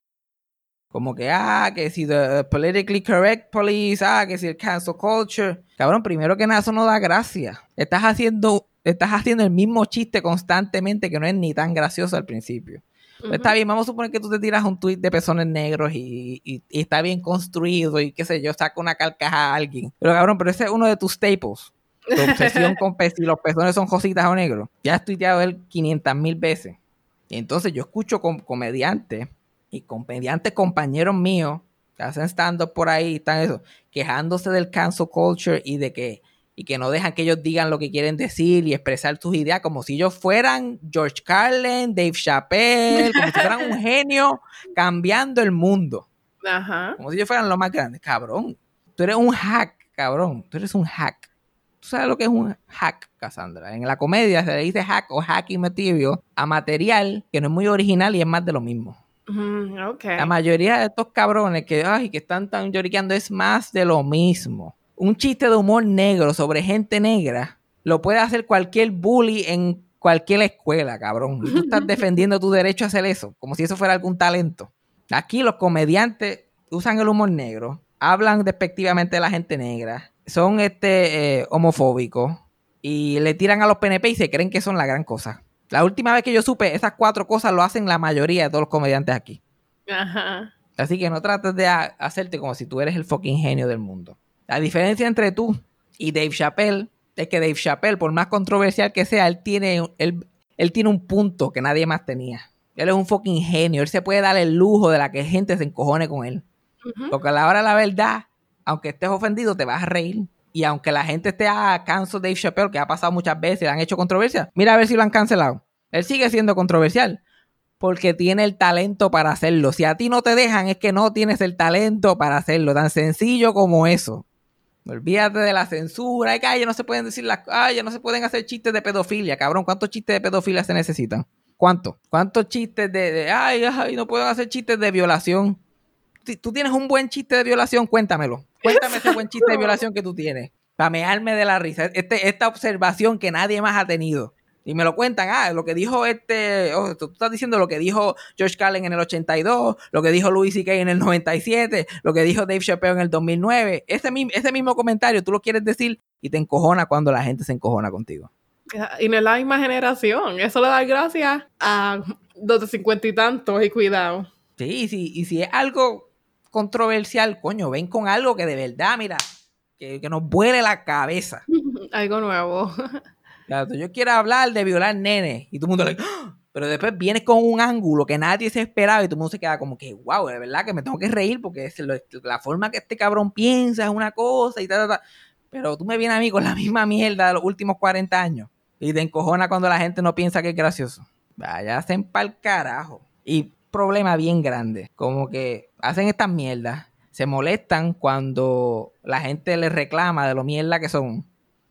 Como que, ah, que si the politically correct police, ah, que si el cancel culture. Cabrón, primero que nada, eso no da gracia. Estás haciendo, estás haciendo el mismo chiste constantemente que no es ni tan gracioso al principio. Pues Está bien, vamos a suponer que tú te tiras un tweet de pezones negros y, y- y está bien construido y qué sé yo, saca una carcaja a alguien. Pero cabrón, pero ese es uno de tus staples. Tu [laughs] obsesión con pe- si los pezones son rositas o negros. Ya has tuiteado él 500 mil veces. Y entonces yo escucho con comediantes y comediantes compañeros míos que hacen stand-up por ahí, están eso, quejándose del cancel culture y de que y que no dejan que ellos digan lo que quieren decir y expresar sus ideas como si ellos fueran George Carlin, Dave Chappelle, como si fueran un [laughs] genio cambiando el mundo, Ajá. como si ellos fueran los más grandes. Cabrón, tú eres un hack, cabrón, tú eres un hack. ¿Tú sabes lo que es un hack, Cassandra? En la comedia se le dice hack o hacking material a material que no es muy original y es más de lo mismo. Mm. La mayoría de estos cabrones que, ay, que están tan lloriqueando es más de lo mismo. Un chiste de humor negro sobre gente negra lo puede hacer cualquier bully en cualquier escuela, cabrón. Tú [laughs] estás defendiendo tu derecho a hacer eso, como si eso fuera algún talento. Aquí los comediantes usan el humor negro, hablan despectivamente de la gente negra, son este eh, homofóbicos y le tiran a los PNP y se creen que son la gran cosa. La última vez que yo supe, esas cuatro cosas lo hacen la mayoría de todos los comediantes aquí. Ajá. Así que no trates de ha- hacerte como si tú eres el fucking genio del mundo. La diferencia entre tú y Dave Chappelle es que Dave Chappelle, por más controversial que sea, él tiene, él, él tiene un punto que nadie más tenía. Él es un fucking genio. Él se puede dar el lujo de la que gente se encojone con él. Porque a la hora de la verdad, aunque estés ofendido, te vas a reír. Y aunque la gente esté a canso de Dave Chappelle, que ha pasado muchas veces, le han hecho controversia, mira a ver si lo han cancelado. Él sigue siendo controversial. Porque tiene el talento para hacerlo. Si a ti no te dejan, es que no tienes el talento para hacerlo. Tan sencillo como eso. Olvídate de la censura. Ay, ya no se pueden decir las ay, ya no se pueden hacer chistes de pedofilia, cabrón. ¿Cuántos chistes de pedofilia se necesitan? ¿Cuántos? ¿Cuántos chistes de, de, ay, ay, no pueden hacer chistes de violación? Si tú tienes un buen chiste de violación, cuéntamelo. Cuéntame ese buen chiste de violación que tú tienes. Para mearme de la risa. Este, esta observación que nadie más ha tenido. Y me lo cuentan, ah, lo que dijo este, oh, tú, estás diciendo lo que dijo George Carlin en el 82, lo que dijo Louis C.K. en el 97, lo que dijo Dave Chappelle en el 2009. Ese, mi- ese mismo comentario tú lo quieres decir y te encojona cuando la gente se encojona contigo. Y no es la misma generación. Eso le da gracias a los de cincuenta y tantos y cuidado. Sí, y si, y si es algo controversial, coño, ven con algo que de verdad, mira, que, que nos vuele la cabeza. [laughs] Algo nuevo. Claro, yo quiero hablar de violar nenes y todo el mundo le ¡Ah! pero después vienes con un ángulo que nadie se esperaba y todo el mundo se queda como que, wow, de verdad que me tengo que reír porque es lo- la forma que este cabrón piensa es una cosa y tal, tal, tal. Pero tú me vienes a mí con la misma mierda de los últimos 40 años y te encojona cuando la gente no piensa que es gracioso. Vaya, hacen pa'l carajo. Y problema bien grande, como que hacen estas mierdas, se molestan cuando la gente les reclama de lo mierda que son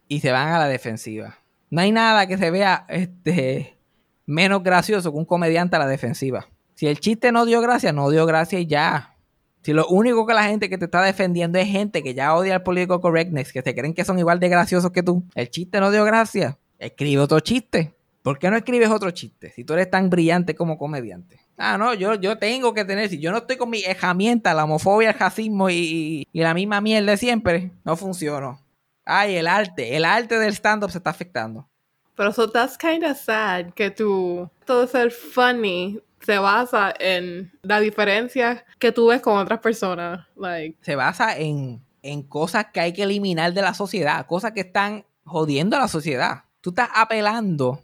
y se van a la defensiva. No hay nada que se vea este, menos gracioso que un comediante a la defensiva. Si el chiste no dio gracia, no dio gracia y ya. Si lo único que la gente que te está defendiendo es gente que ya odia el political correctness, que se creen que son igual de graciosos que tú, el chiste no dio gracia. Escribe otro chiste. ¿Por qué no escribes otro chiste? Si tú eres tan brillante como comediante. Ah, no, yo, yo tengo que tener, si yo no estoy con mi herramienta, la homofobia, el racismo y, y- la misma mierda de siempre, no funciono. Ay, el arte, el arte del stand-up se está afectando. Pero so that's kind of sad que tu todo ser funny se basa en la diferencia que tú ves con otras personas. Like, Se basa en, en cosas que hay que eliminar de la sociedad, cosas que están jodiendo a la sociedad. Tú estás apelando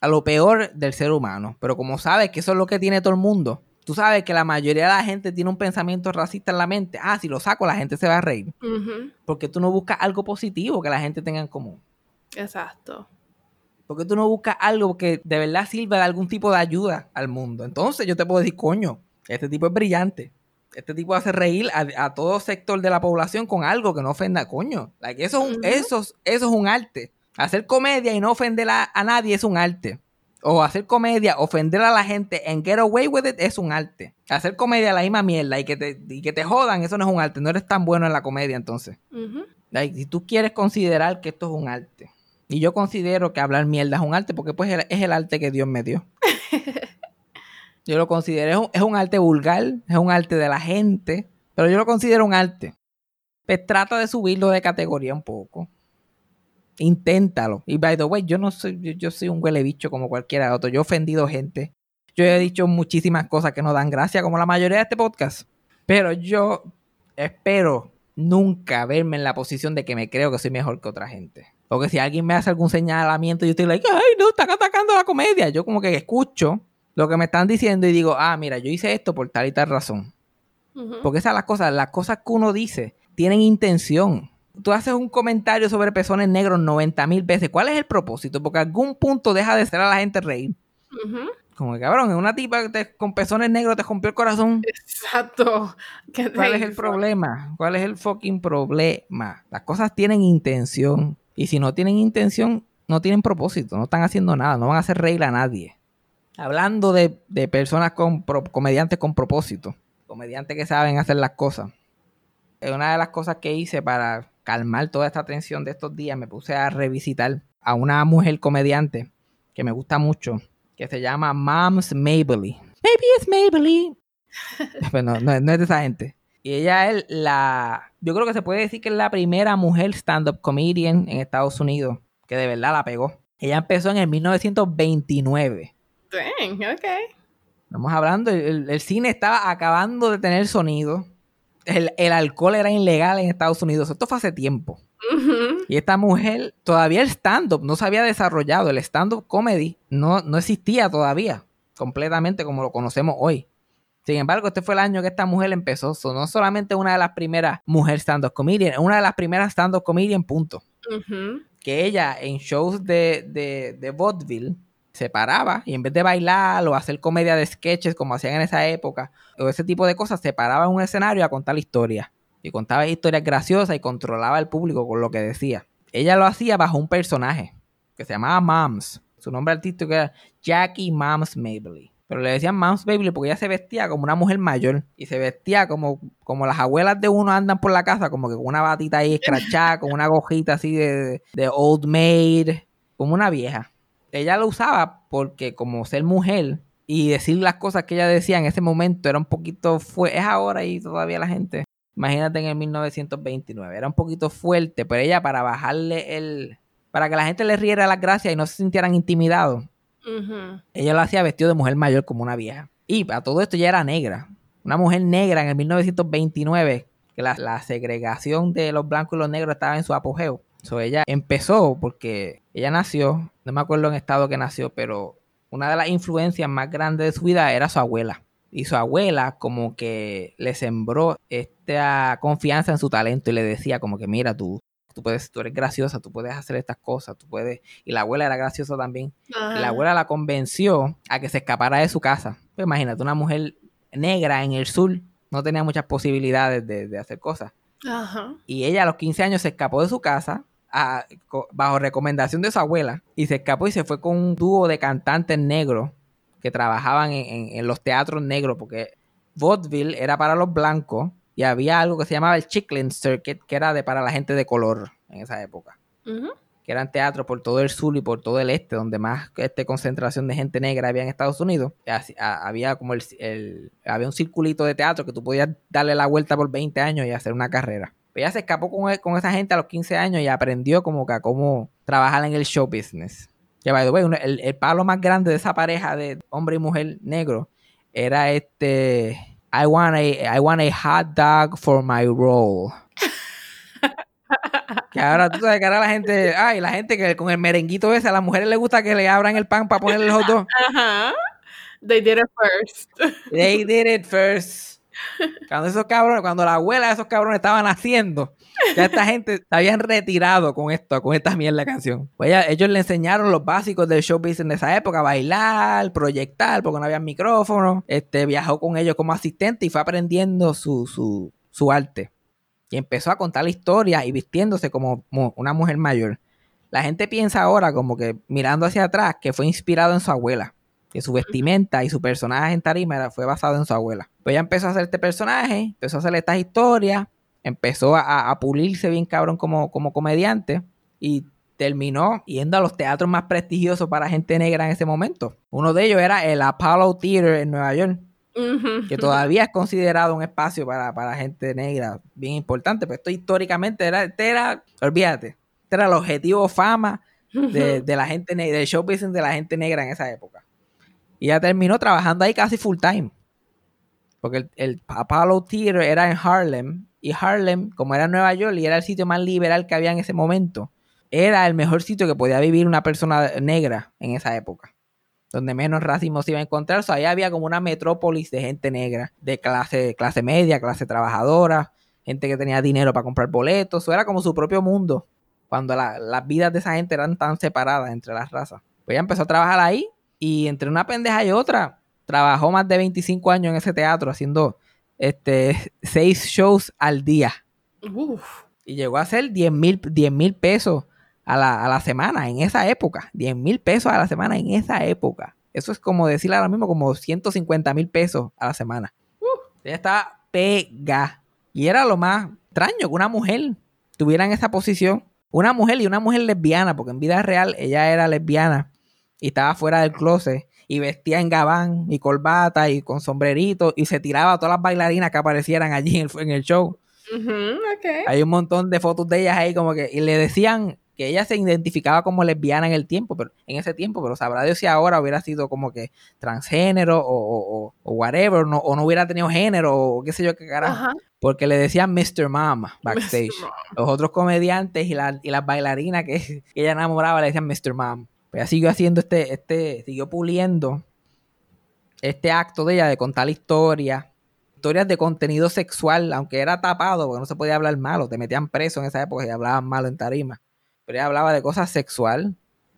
a lo peor del ser humano, pero como sabes que eso es lo que tiene todo el mundo, tú sabes que la mayoría de la gente tiene un pensamiento racista en la mente. Ah, si lo saco la gente se va a reír. Porque tú no buscas algo positivo que la gente tenga en común. exacto. Porque tú no buscas algo que de verdad sirva de algún tipo de ayuda al mundo. Entonces yo te puedo decir, coño, este tipo es brillante. Este tipo hace reír a, a todo sector de la población con algo que no ofenda, coño. Like, eso, es un, Ujú. eso, es- eso es un arte. Hacer comedia y no ofender a, a nadie es un arte. O hacer comedia, ofender a la gente and get away with it es un arte. Hacer comedia la misma mierda y que te, y que te jodan, eso no es un arte. No eres tan bueno en la comedia entonces. Like, si tú quieres considerar que esto es un arte. Y yo considero que hablar mierda es un arte porque pues es el arte que Dios me dio. [laughs] yo lo considero, es un, es un arte vulgar, es un arte de la gente, pero yo lo considero un arte. Pues trata de subirlo de categoría un poco. Inténtalo. Y by the way, yo no soy, yo, yo soy un huele bicho como cualquiera otro. Yo he ofendido gente. Yo he dicho muchísimas cosas que no dan gracia, como la mayoría de este podcast. Pero yo espero nunca verme en la posición de que me creo que soy mejor que otra gente. Porque si alguien me hace algún señalamiento, yo estoy like, ay, no, están atacando la comedia. Yo como que escucho lo que me están diciendo y digo, ah, mira, yo hice esto por tal y tal razón. Porque esas son las cosas, las cosas que uno dice tienen intención. Tú haces un comentario sobre pezones negros 90 mil veces. ¿Cuál es el propósito? Porque a algún punto deja de ser a la gente reír. Como que cabrón, una tipa que te- con pezones negros te rompió el corazón. Exacto. [laughs] ¿Qué te ¿Cuál es el problema? ¿Cuál es el fucking problema? Las cosas tienen intención. Y si no tienen intención, no tienen propósito. No están haciendo nada. No van a hacer reír a nadie. Hablando de, de personas con pro- comediantes con propósito. Comediantes que saben hacer las cosas. Una de las cosas que hice para calmar toda esta tensión de estos días, me puse a revisitar a una mujer comediante que me gusta mucho, que se llama Moms Mabley. Maybe it's Mabley. Pero no, no, no es de esa gente. Y ella es la. Yo creo que se puede decir que es la primera mujer stand-up comedian en Estados Unidos que de verdad la pegó. Ella empezó en el 1929. Dang, ok. Estamos hablando, el, el cine estaba acabando de tener sonido. El, el alcohol era ilegal en Estados Unidos. Esto fue hace tiempo. Y esta mujer, todavía el stand-up no se había desarrollado. El stand-up comedy no, no existía todavía completamente como lo conocemos hoy. Sin embargo, este fue el año que esta mujer empezó. So, no solamente una de las primeras mujeres stand-up comedian, una de las primeras stand-up comedian, punto. Que ella en shows de, de, de vaudeville se paraba y en vez de bailar o hacer comedia de sketches como hacían en esa época o ese tipo de cosas, se paraba en un escenario a contar historias. Y contaba historias graciosas y controlaba al público con lo que decía. Ella lo hacía bajo un personaje que se llamaba Moms. Su nombre artístico era Jackie Moms Mabley. Pero le decían Moms Mabley porque ella se vestía como una mujer mayor y se vestía como, como las abuelas de uno andan por la casa, como que con una batita ahí escrachada, con una gojita así de, de old maid, como una vieja. Ella lo usaba porque como ser mujer y decir las cosas que ella decía en ese momento era un poquito fue es ahora y todavía la gente Imagínate en el 1929. Era un poquito fuerte, pero ella para bajarle el... Para que la gente le riera las gracias y no se sintieran intimidados. Ella lo hacía vestido de mujer mayor como una vieja. Y a todo esto ya era negra. Una mujer negra en el 1929, que la, la segregación de los blancos y los negros estaba en su apogeo. So, ella empezó porque ella nació, no me acuerdo en estado que nació, pero una de las influencias más grandes de su vida era su abuela. Y su abuela como que le sembró esta confianza en su talento y le decía como que mira tú, tú puedes, tú eres graciosa, tú puedes hacer estas cosas, tú puedes. Y la abuela era graciosa también. Y la abuela la convenció a que se escapara de su casa. Pues imagínate, una mujer negra en el sur no tenía muchas posibilidades de, de hacer cosas. Ajá. Y ella a los 15 años se escapó de su casa a- bajo recomendación de su abuela y se escapó y se fue con un dúo de cantantes negros que trabajaban en, en- en los teatros negros porque vaudeville era para los blancos y había algo que se llamaba el Chicklin Circuit que era de para la gente de color en esa época. Que eran teatros por todo el sur y por todo el este, donde más este, concentración de gente negra había en Estados Unidos, así- a- había como el, el- había un circulito de teatro que tú podías darle la vuelta por 20 años y hacer una carrera. Ella se escapó con, con esa gente a los 15 años y aprendió como que a cómo trabajar en el show business. Que by the way, uno- el, el palo más grande de esa pareja de hombre y mujer negro era este I want a, I want a hot dog for my roll. [laughs] Que ahora tú sabes que ahora la gente, ay, la gente que con el merenguito ese, a las mujeres les gusta que le abran el pan para ponerle el hot dog. Ajá. They did it first. They did it first. Cuando esos cabrones, cuando la abuela de esos cabrones estaban haciendo, ya esta gente se habían retirado con esto, con esta mierda canción. Pues ellos le enseñaron los básicos del show business de esa época, bailar, proyectar, porque no había micrófono. Este, viajó con ellos como asistente y fue aprendiendo su, su, su arte. Y empezó a contar la historia y vistiéndose como una mujer mayor. La gente piensa ahora, como que mirando hacia atrás, que fue inspirado en su abuela. Que su vestimenta y su personaje en tarima fue basado en su abuela. Pues ella empezó a hacer este personaje, empezó a hacer estas historias, empezó a, a pulirse bien cabrón como, como comediante y terminó yendo a los teatros más prestigiosos para gente negra en ese momento. Uno de ellos era el Apollo Theater en Nueva York que todavía es considerado un espacio para, para gente negra bien importante, pero esto históricamente era, este era, olvídate, este era el objetivo fama de, [laughs] de la gente negra, del show business de la gente negra en esa época. Y ya terminó trabajando ahí casi full time. Porque el, el Apollo Theater era en Harlem, y Harlem, como era Nueva York y era el sitio más liberal que había en ese momento, era el mejor sitio que podía vivir una persona negra en esa época donde menos racismo se iba a encontrar. O sea, ahí había como una metrópolis de gente negra, de clase, clase media, clase trabajadora, gente que tenía dinero para comprar boletos. Eso era como su propio mundo, cuando la- las vidas de esa gente eran tan separadas entre las razas. Pues ella empezó a trabajar ahí y entre una pendeja y otra, trabajó más de 25 años en ese teatro haciendo este, [laughs] seis shows al día. Uf. Y llegó a hacer 10 mil 10 mil pesos a la, a la semana en esa época. 10 mil pesos a la semana en esa época. Eso es como decirle ahora mismo como 150 mil pesos a la semana. Ella estaba pega. Y era lo más extraño que una mujer tuviera en esa posición. Una mujer y una mujer lesbiana, porque en vida real ella era lesbiana y estaba fuera del closet y vestía en gabán y corbata y con sombrerito y se tiraba a todas las bailarinas que aparecieran allí en el, en el show. Hay un montón de fotos de ellas ahí como que, y le decían que ella se identificaba como lesbiana en el tiempo, pero en ese tiempo, pero sabrá Dios si ahora hubiera sido como que transgénero o, o, whatever, no- o no hubiera tenido género, o qué sé yo qué carajo. Porque le decían Mr. Mama backstage. Mr. Mom. Los otros comediantes y, la- y las bailarinas que, que ella enamoraba le decían Mr. Mom. Pues ella siguió haciendo este, este, siguió puliendo este acto de ella de contar historias, historias de contenido sexual, aunque era tapado porque no se podía hablar malo, te metían preso en esa época y hablaban malo en tarima. Pero ella hablaba de cosas sexual,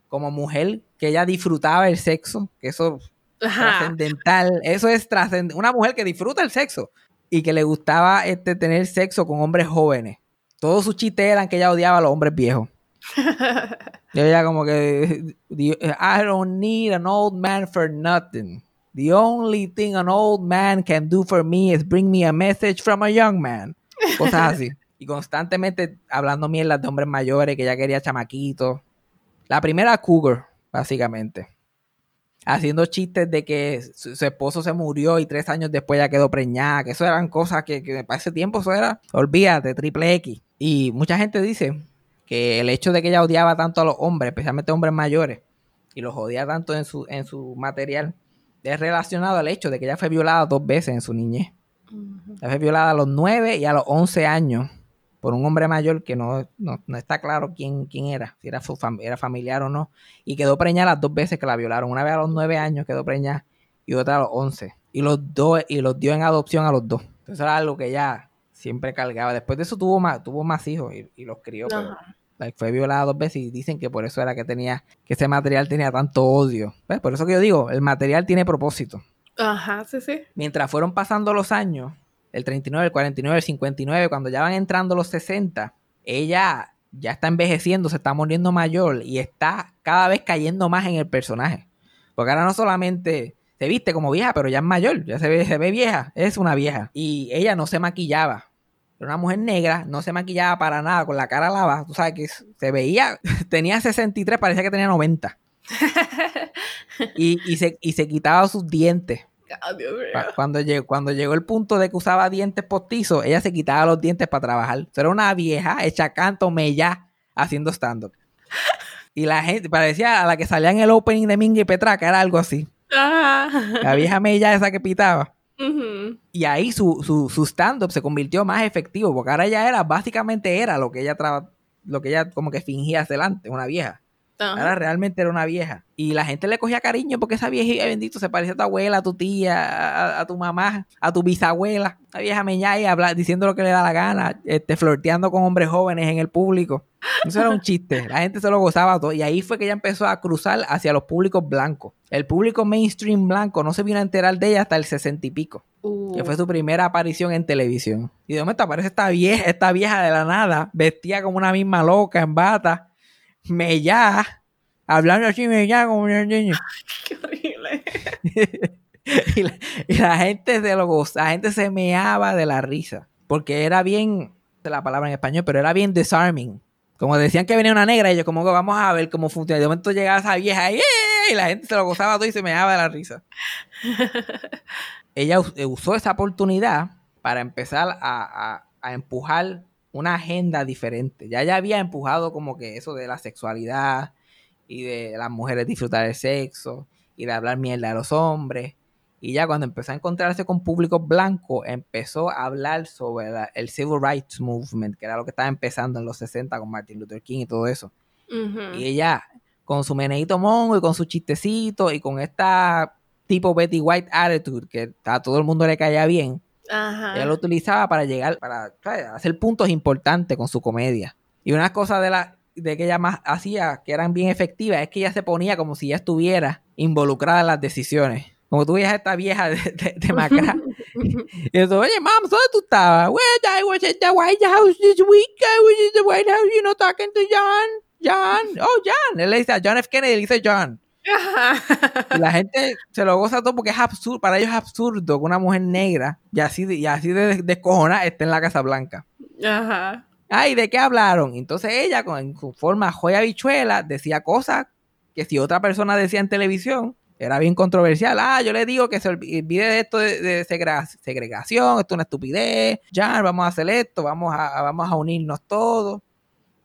como mujer, que ella disfrutaba el sexo, que eso Ajá. trascendental. Eso es trascendental. Una mujer que disfruta el sexo y que le gustaba este, tener sexo con hombres jóvenes. Todos sus chistes eran que ella odiaba a los hombres viejos. [laughs] Y ella como que, I don't need an old man for nothing. The only thing an old man can do for me is bring me a message from a young man. Cosas así. [laughs] Y constantemente hablando mierdas de hombres mayores, que ella quería chamaquitos. La primera cougar, básicamente haciendo chistes de que su, su esposo se murió y tres años después ya quedó preñada, que eso eran cosas que, que para ese tiempo eso era, olvídate, triple X. Y mucha gente dice que el hecho de que ella odiaba tanto a los hombres, especialmente hombres mayores, y los odia tanto en su, en su material, es relacionado al hecho de que ella fue violada dos veces en su niñez. Ella fue violada a los 9 y a los 11 años por un hombre mayor que no, no, no está claro quién, quién era, si era, su fam- era familiar o no, y quedó preñada las dos veces que la violaron. Una vez a los 9 años quedó preñada y otra a los 11. Y los dos, y los dio en adopción a los dos. Entonces era algo que ella siempre cargaba. Después de eso tuvo más, tuvo más hijos y, y los crió, pero. Like, fue violada dos veces y dicen que por eso era que tenía, que ese material tenía tanto odio. ¿Ves? Por eso que yo digo, el material tiene propósito Ajá, sí, sí. mientras fueron pasando los años, el 39, el 49, el 59, cuando ya van entrando los 60, ella ya está envejeciendo, se está muriendo mayor y está cada vez cayendo más en el personaje. Porque ahora no solamente se viste como vieja, pero ya es mayor, ya se ve, se ve vieja, es una vieja. Y ella no se maquillaba. Era una mujer negra, no se maquillaba para nada, con la cara lavada. Tú sabes que se veía, [laughs] tenía 63, parecía que tenía 90. [laughs] Y, y se, y se quitaba sus dientes. Ah, Dios mío. Pa- Cuando llegó, cuando llegó el punto de que usaba dientes postizos, ella se quitaba los dientes para trabajar. Era una vieja hecha canto, mella, haciendo stand-up. [laughs] Y la gente parecía a la que salía en el opening de Minga y Petraca, era algo así. Ajá. La vieja mella esa que pitaba. Ujú. Y ahí su, su, su stand-up se convirtió más efectivo, porque ahora ya era, básicamente era lo que ella traba- lo que ella como que fingía delante, una vieja. Ahora realmente era una vieja. Y la gente le cogía cariño porque esa vieja, bendito, se parecía a tu abuela, a tu tía, a, a tu mamá, a tu bisabuela. La vieja meñá y habla, diciendo lo que le da la gana, este, flirteando con hombres jóvenes en el público. Eso era un [laughs] chiste. La gente se lo gozaba todo. Y ahí fue que ella empezó a cruzar hacia los públicos blancos. El público mainstream blanco no se vino a enterar de ella hasta el sesenta y pico. Uh. Que fue su primera aparición en televisión. Y de momento aparece esta vieja, esta vieja de la nada, vestida como una misma loca, en bata, mellá, hablando así mellá como una niña. [laughs] Qué horrible. [laughs] y, la, y la gente se lo goza, la gente se meaba de la risa. Porque era bien, no sé la palabra en español, pero era bien disarming. Como decían que venía una negra, yo como que vamos a ver cómo funciona. De momento llegaba esa vieja y, ¡eh! y la gente se lo gozaba todo y se meaba de la risa. [laughs] Ella us- usó esa oportunidad para empezar a, a- a empujar una agenda diferente. Ya ya había empujado como que eso de la sexualidad y de las mujeres disfrutar el sexo y de hablar mierda a los hombres. Y ya cuando empezó a encontrarse con público blanco, empezó a hablar sobre la- el Civil Rights Movement, que era lo que estaba empezando en los 60 con Martin Luther King y todo eso. Y ella, con su meneito mongo y con su chistecito y con esta tipo Betty White attitude que a todo el mundo le caía bien, Ajá. ella lo utilizaba para llegar, para ¿sabes? hacer puntos importantes con su comedia. Y una cosa de la de que ella más hacía que eran bien efectivas es que ella se ponía como si ya estuviera involucrada en las decisiones. Como tú veías a esta vieja de, de, de [laughs] Macra. Y eso, oye, mam, ¿dónde tú estabas? Well, I was at the White House this week. I was at the White House, you know, talking to John. John. Oh, John. Él le dice a John F. Kennedy, le dice John. Y la gente se lo goza todo porque es absurdo, para ellos es absurdo que una mujer negra y así de, y así de descojonada esté en la Casa Blanca. Ajá. Ay, ¿de qué hablaron? Entonces ella, con en su forma joya bichuela, decía cosas que si otra persona decía en televisión, era bien controversial. Ah, yo le digo que se olvide de esto de, segregación, esto es una estupidez. Ya, vamos a hacer esto, vamos a, vamos a unirnos todos.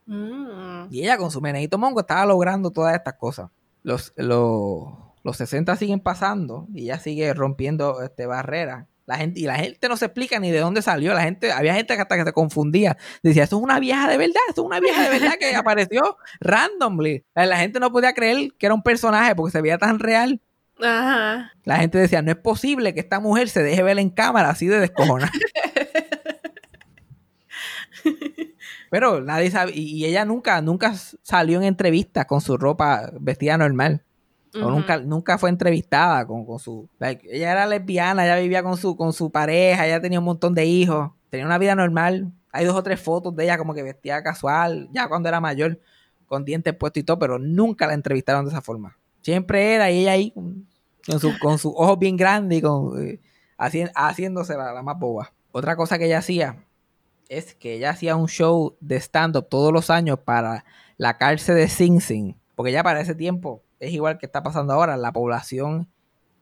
Mm. Y ella con su meneito mongo estaba logrando todas estas cosas. Los, los, los 60 siguen pasando y ella sigue rompiendo este, barreras. La gente, y la gente no se explica ni de dónde salió. La gente, había gente que hasta que se confundía. Decía, esto es una vieja de verdad, esto es una vieja de verdad que [laughs] apareció randomly. La, la gente no podía creer que era un personaje porque se veía tan real. Ajá. La gente decía, no es posible que esta mujer se deje ver en cámara así de descojonada. [laughs] Pero nadie sabe, y, ella nunca, nunca salió en entrevistas con su ropa vestida normal. O nunca, nunca fue entrevistada con, con su. like, ella era lesbiana, ella vivía con su, con su pareja, ella tenía un montón de hijos, tenía una vida normal. Hay dos o tres fotos de ella como que vestida casual, ya cuando era mayor, con dientes puestos y todo, pero nunca la entrevistaron de esa forma. Siempre era y ella ahí con, con su- con sus ojos bien grandes y con, eh, haci- haciéndose la, la más boba. Otra cosa que ella hacía es que ella hacía un show de stand-up todos los años para la cárcel de Sing Sing. Porque ya para ese tiempo es igual que está pasando ahora. La población,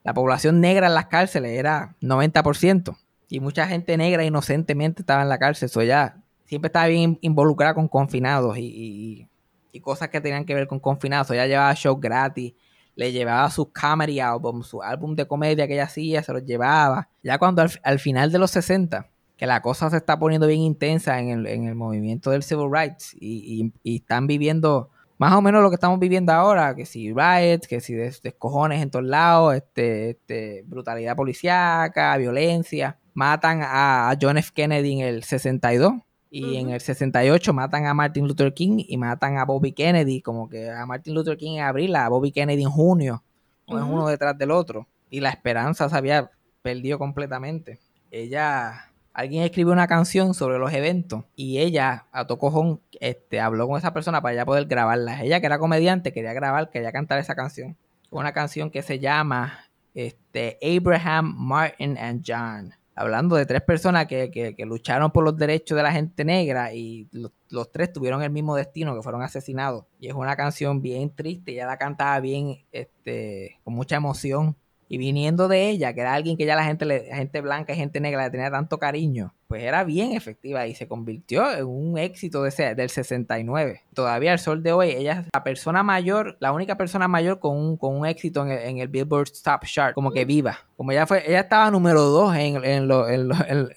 la población negra en las cárceles era 90%. Y mucha gente negra inocentemente estaba en la cárcel. Eso ella siempre estaba bien involucrada con confinados y, y- y cosas que tenían que ver con confinados. Ella llevaba shows gratis. Le llevaba sus comedy albums, su álbum de comedia que ella hacía, se los llevaba. Ya cuando al, al final de los 60, que la cosa se está poniendo bien intensa en el, en el movimiento del civil rights y, y- y están viviendo más o menos lo que estamos viviendo ahora, que si riots, que si des- descojones en todos lados, este, este, brutalidad policíaca, violencia. Matan a, a John F. Kennedy en el 62 y en el 68 matan a Martin Luther King y matan a Bobby Kennedy, como que a Martin Luther King en abril, a Bobby Kennedy en junio, es Ujú. uno detrás del otro. Y la esperanza se había perdido completamente. Ella, alguien escribió una canción sobre los eventos y ella, a tocojón, este, habló con esa persona para ya poder grabarla. Ella, que era comediante, quería grabar, quería cantar esa canción. Una canción que se llama este, Abraham, Martin and John. Hablando de tres personas que, que- que lucharon por los derechos de la gente negra y los, los tres tuvieron el mismo destino, que fueron asesinados. Y es una canción bien triste, ella la cantaba bien, este, con mucha emoción. Y viniendo de ella, que era alguien que ya la gente, la gente blanca y gente negra le tenía tanto cariño, pues era bien efectiva y se convirtió en un éxito de ese- del 69. Todavía al sol de hoy, ella es la persona mayor, la única persona mayor con un, con un éxito en el, el Billboard Top Chart, como que viva. Como ella fue, ella estaba número 2 en, en-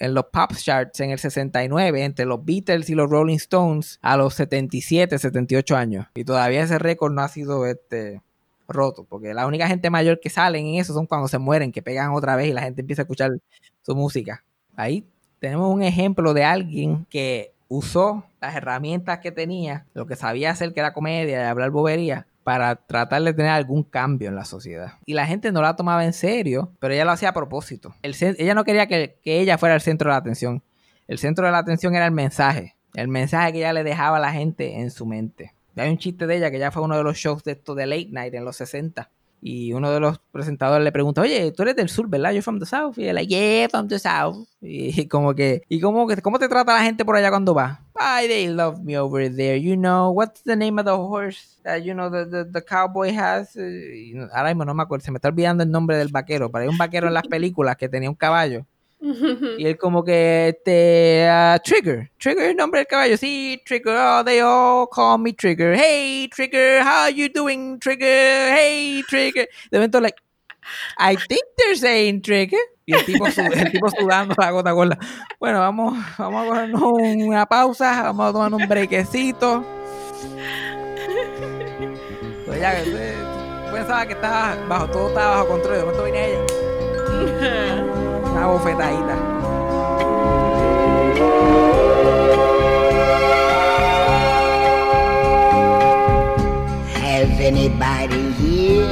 en los Pop Charts en el 69, entre los Beatles y los Rolling Stones, a los 77, 78 años. Y todavía ese récord no ha sido este roto, porque la única gente mayor que salen en eso son cuando se mueren, que pegan otra vez y la gente empieza a escuchar su música. Ahí tenemos un ejemplo de alguien que usó las herramientas que tenía, lo que sabía hacer que era comedia y hablar bobería, para tratar de tener algún cambio en la sociedad. Y la gente no la tomaba en serio, pero ella lo hacía a propósito. Ella no quería que, que ella fuera el centro de la atención. El centro de la atención era el mensaje. El mensaje que ella le dejaba a la gente en su mente. Hay un chiste de ella que ya fue uno de los shows de esto de Late Night en los 60. Y uno de los presentadores le pregunta, oye, tú eres del sur, ¿verdad? You're from the south. Y él, yeah, from the south. Y, como que, ¿y cómo, que- cómo te trata la gente por allá cuando va? Ay, they love me over there. You know, what's the name of the horse that, you know, the, the, the cowboy has? Ahora mismo no me acuerdo, se me está olvidando el nombre del vaquero. Pero hay un vaquero en las películas que tenía un caballo. Y [laughs] él como que, este, ah, Trigger. Trigger es el nombre del caballo. Sí, Trigger. Oh, they all call me Trigger. Hey, Trigger, how you doing, Trigger? Hey, Trigger. De momento, like, I think they're saying Trigger. Y el tipo, el tipo sudando la gota gorda. Bueno, vamos, vamos a cogernos una pausa. Vamos a tomar un brequecito. Pues ya, pensaba que estaba bajo, todo estaba bajo control. De momento viene ella. [laughs] Bofetadita. Has anybody here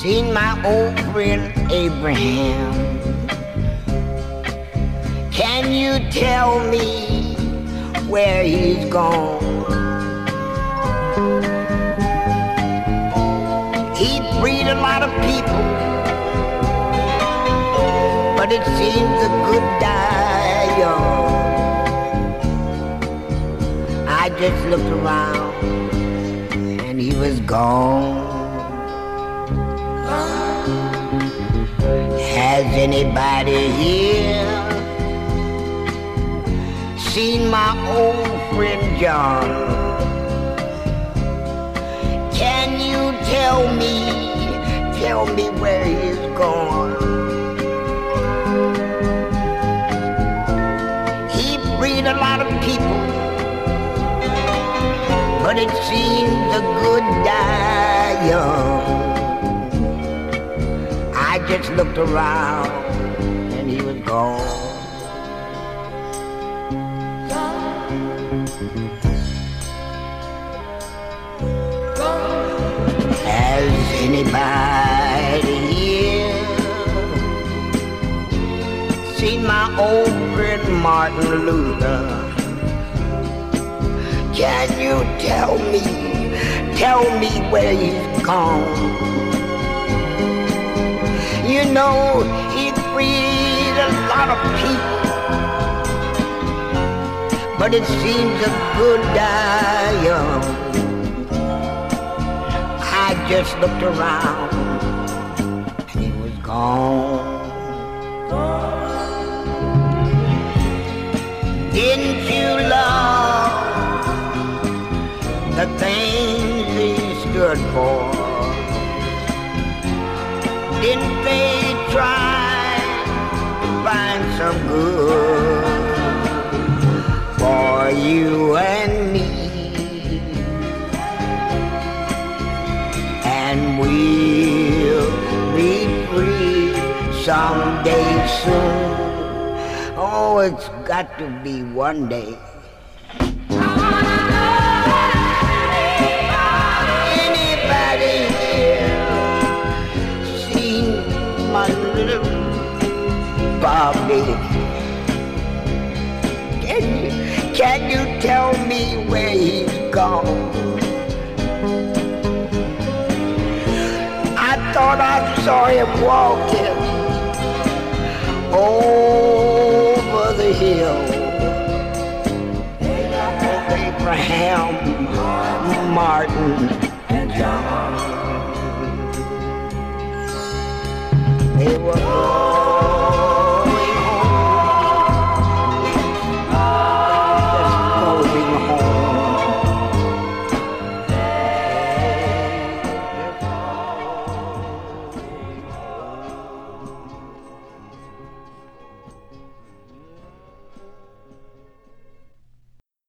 seen my old friend Abraham? Can you tell me where he's gone? He freed a lot of people, it seems a good die young. I just looked around and he was gone. Has anybody here seen my old friend John. Can you tell me, tell me where he's gone? It seems the good die young. I just looked around and he was gone. Has anybody here seen my old friend Martin Luther? Can you tell me, tell me where he's gone? You know, he freed a lot of people, but it seems a good die. I just looked around and he was gone. Things he stood for? Didn't they try to find some good for you and me? and we'll be free someday soon. Oh, it's got to be one day. Bobby? Can you, can you tell me where he's gone? I thought I saw him walking over the hill. Abraham, Martin, and John. They were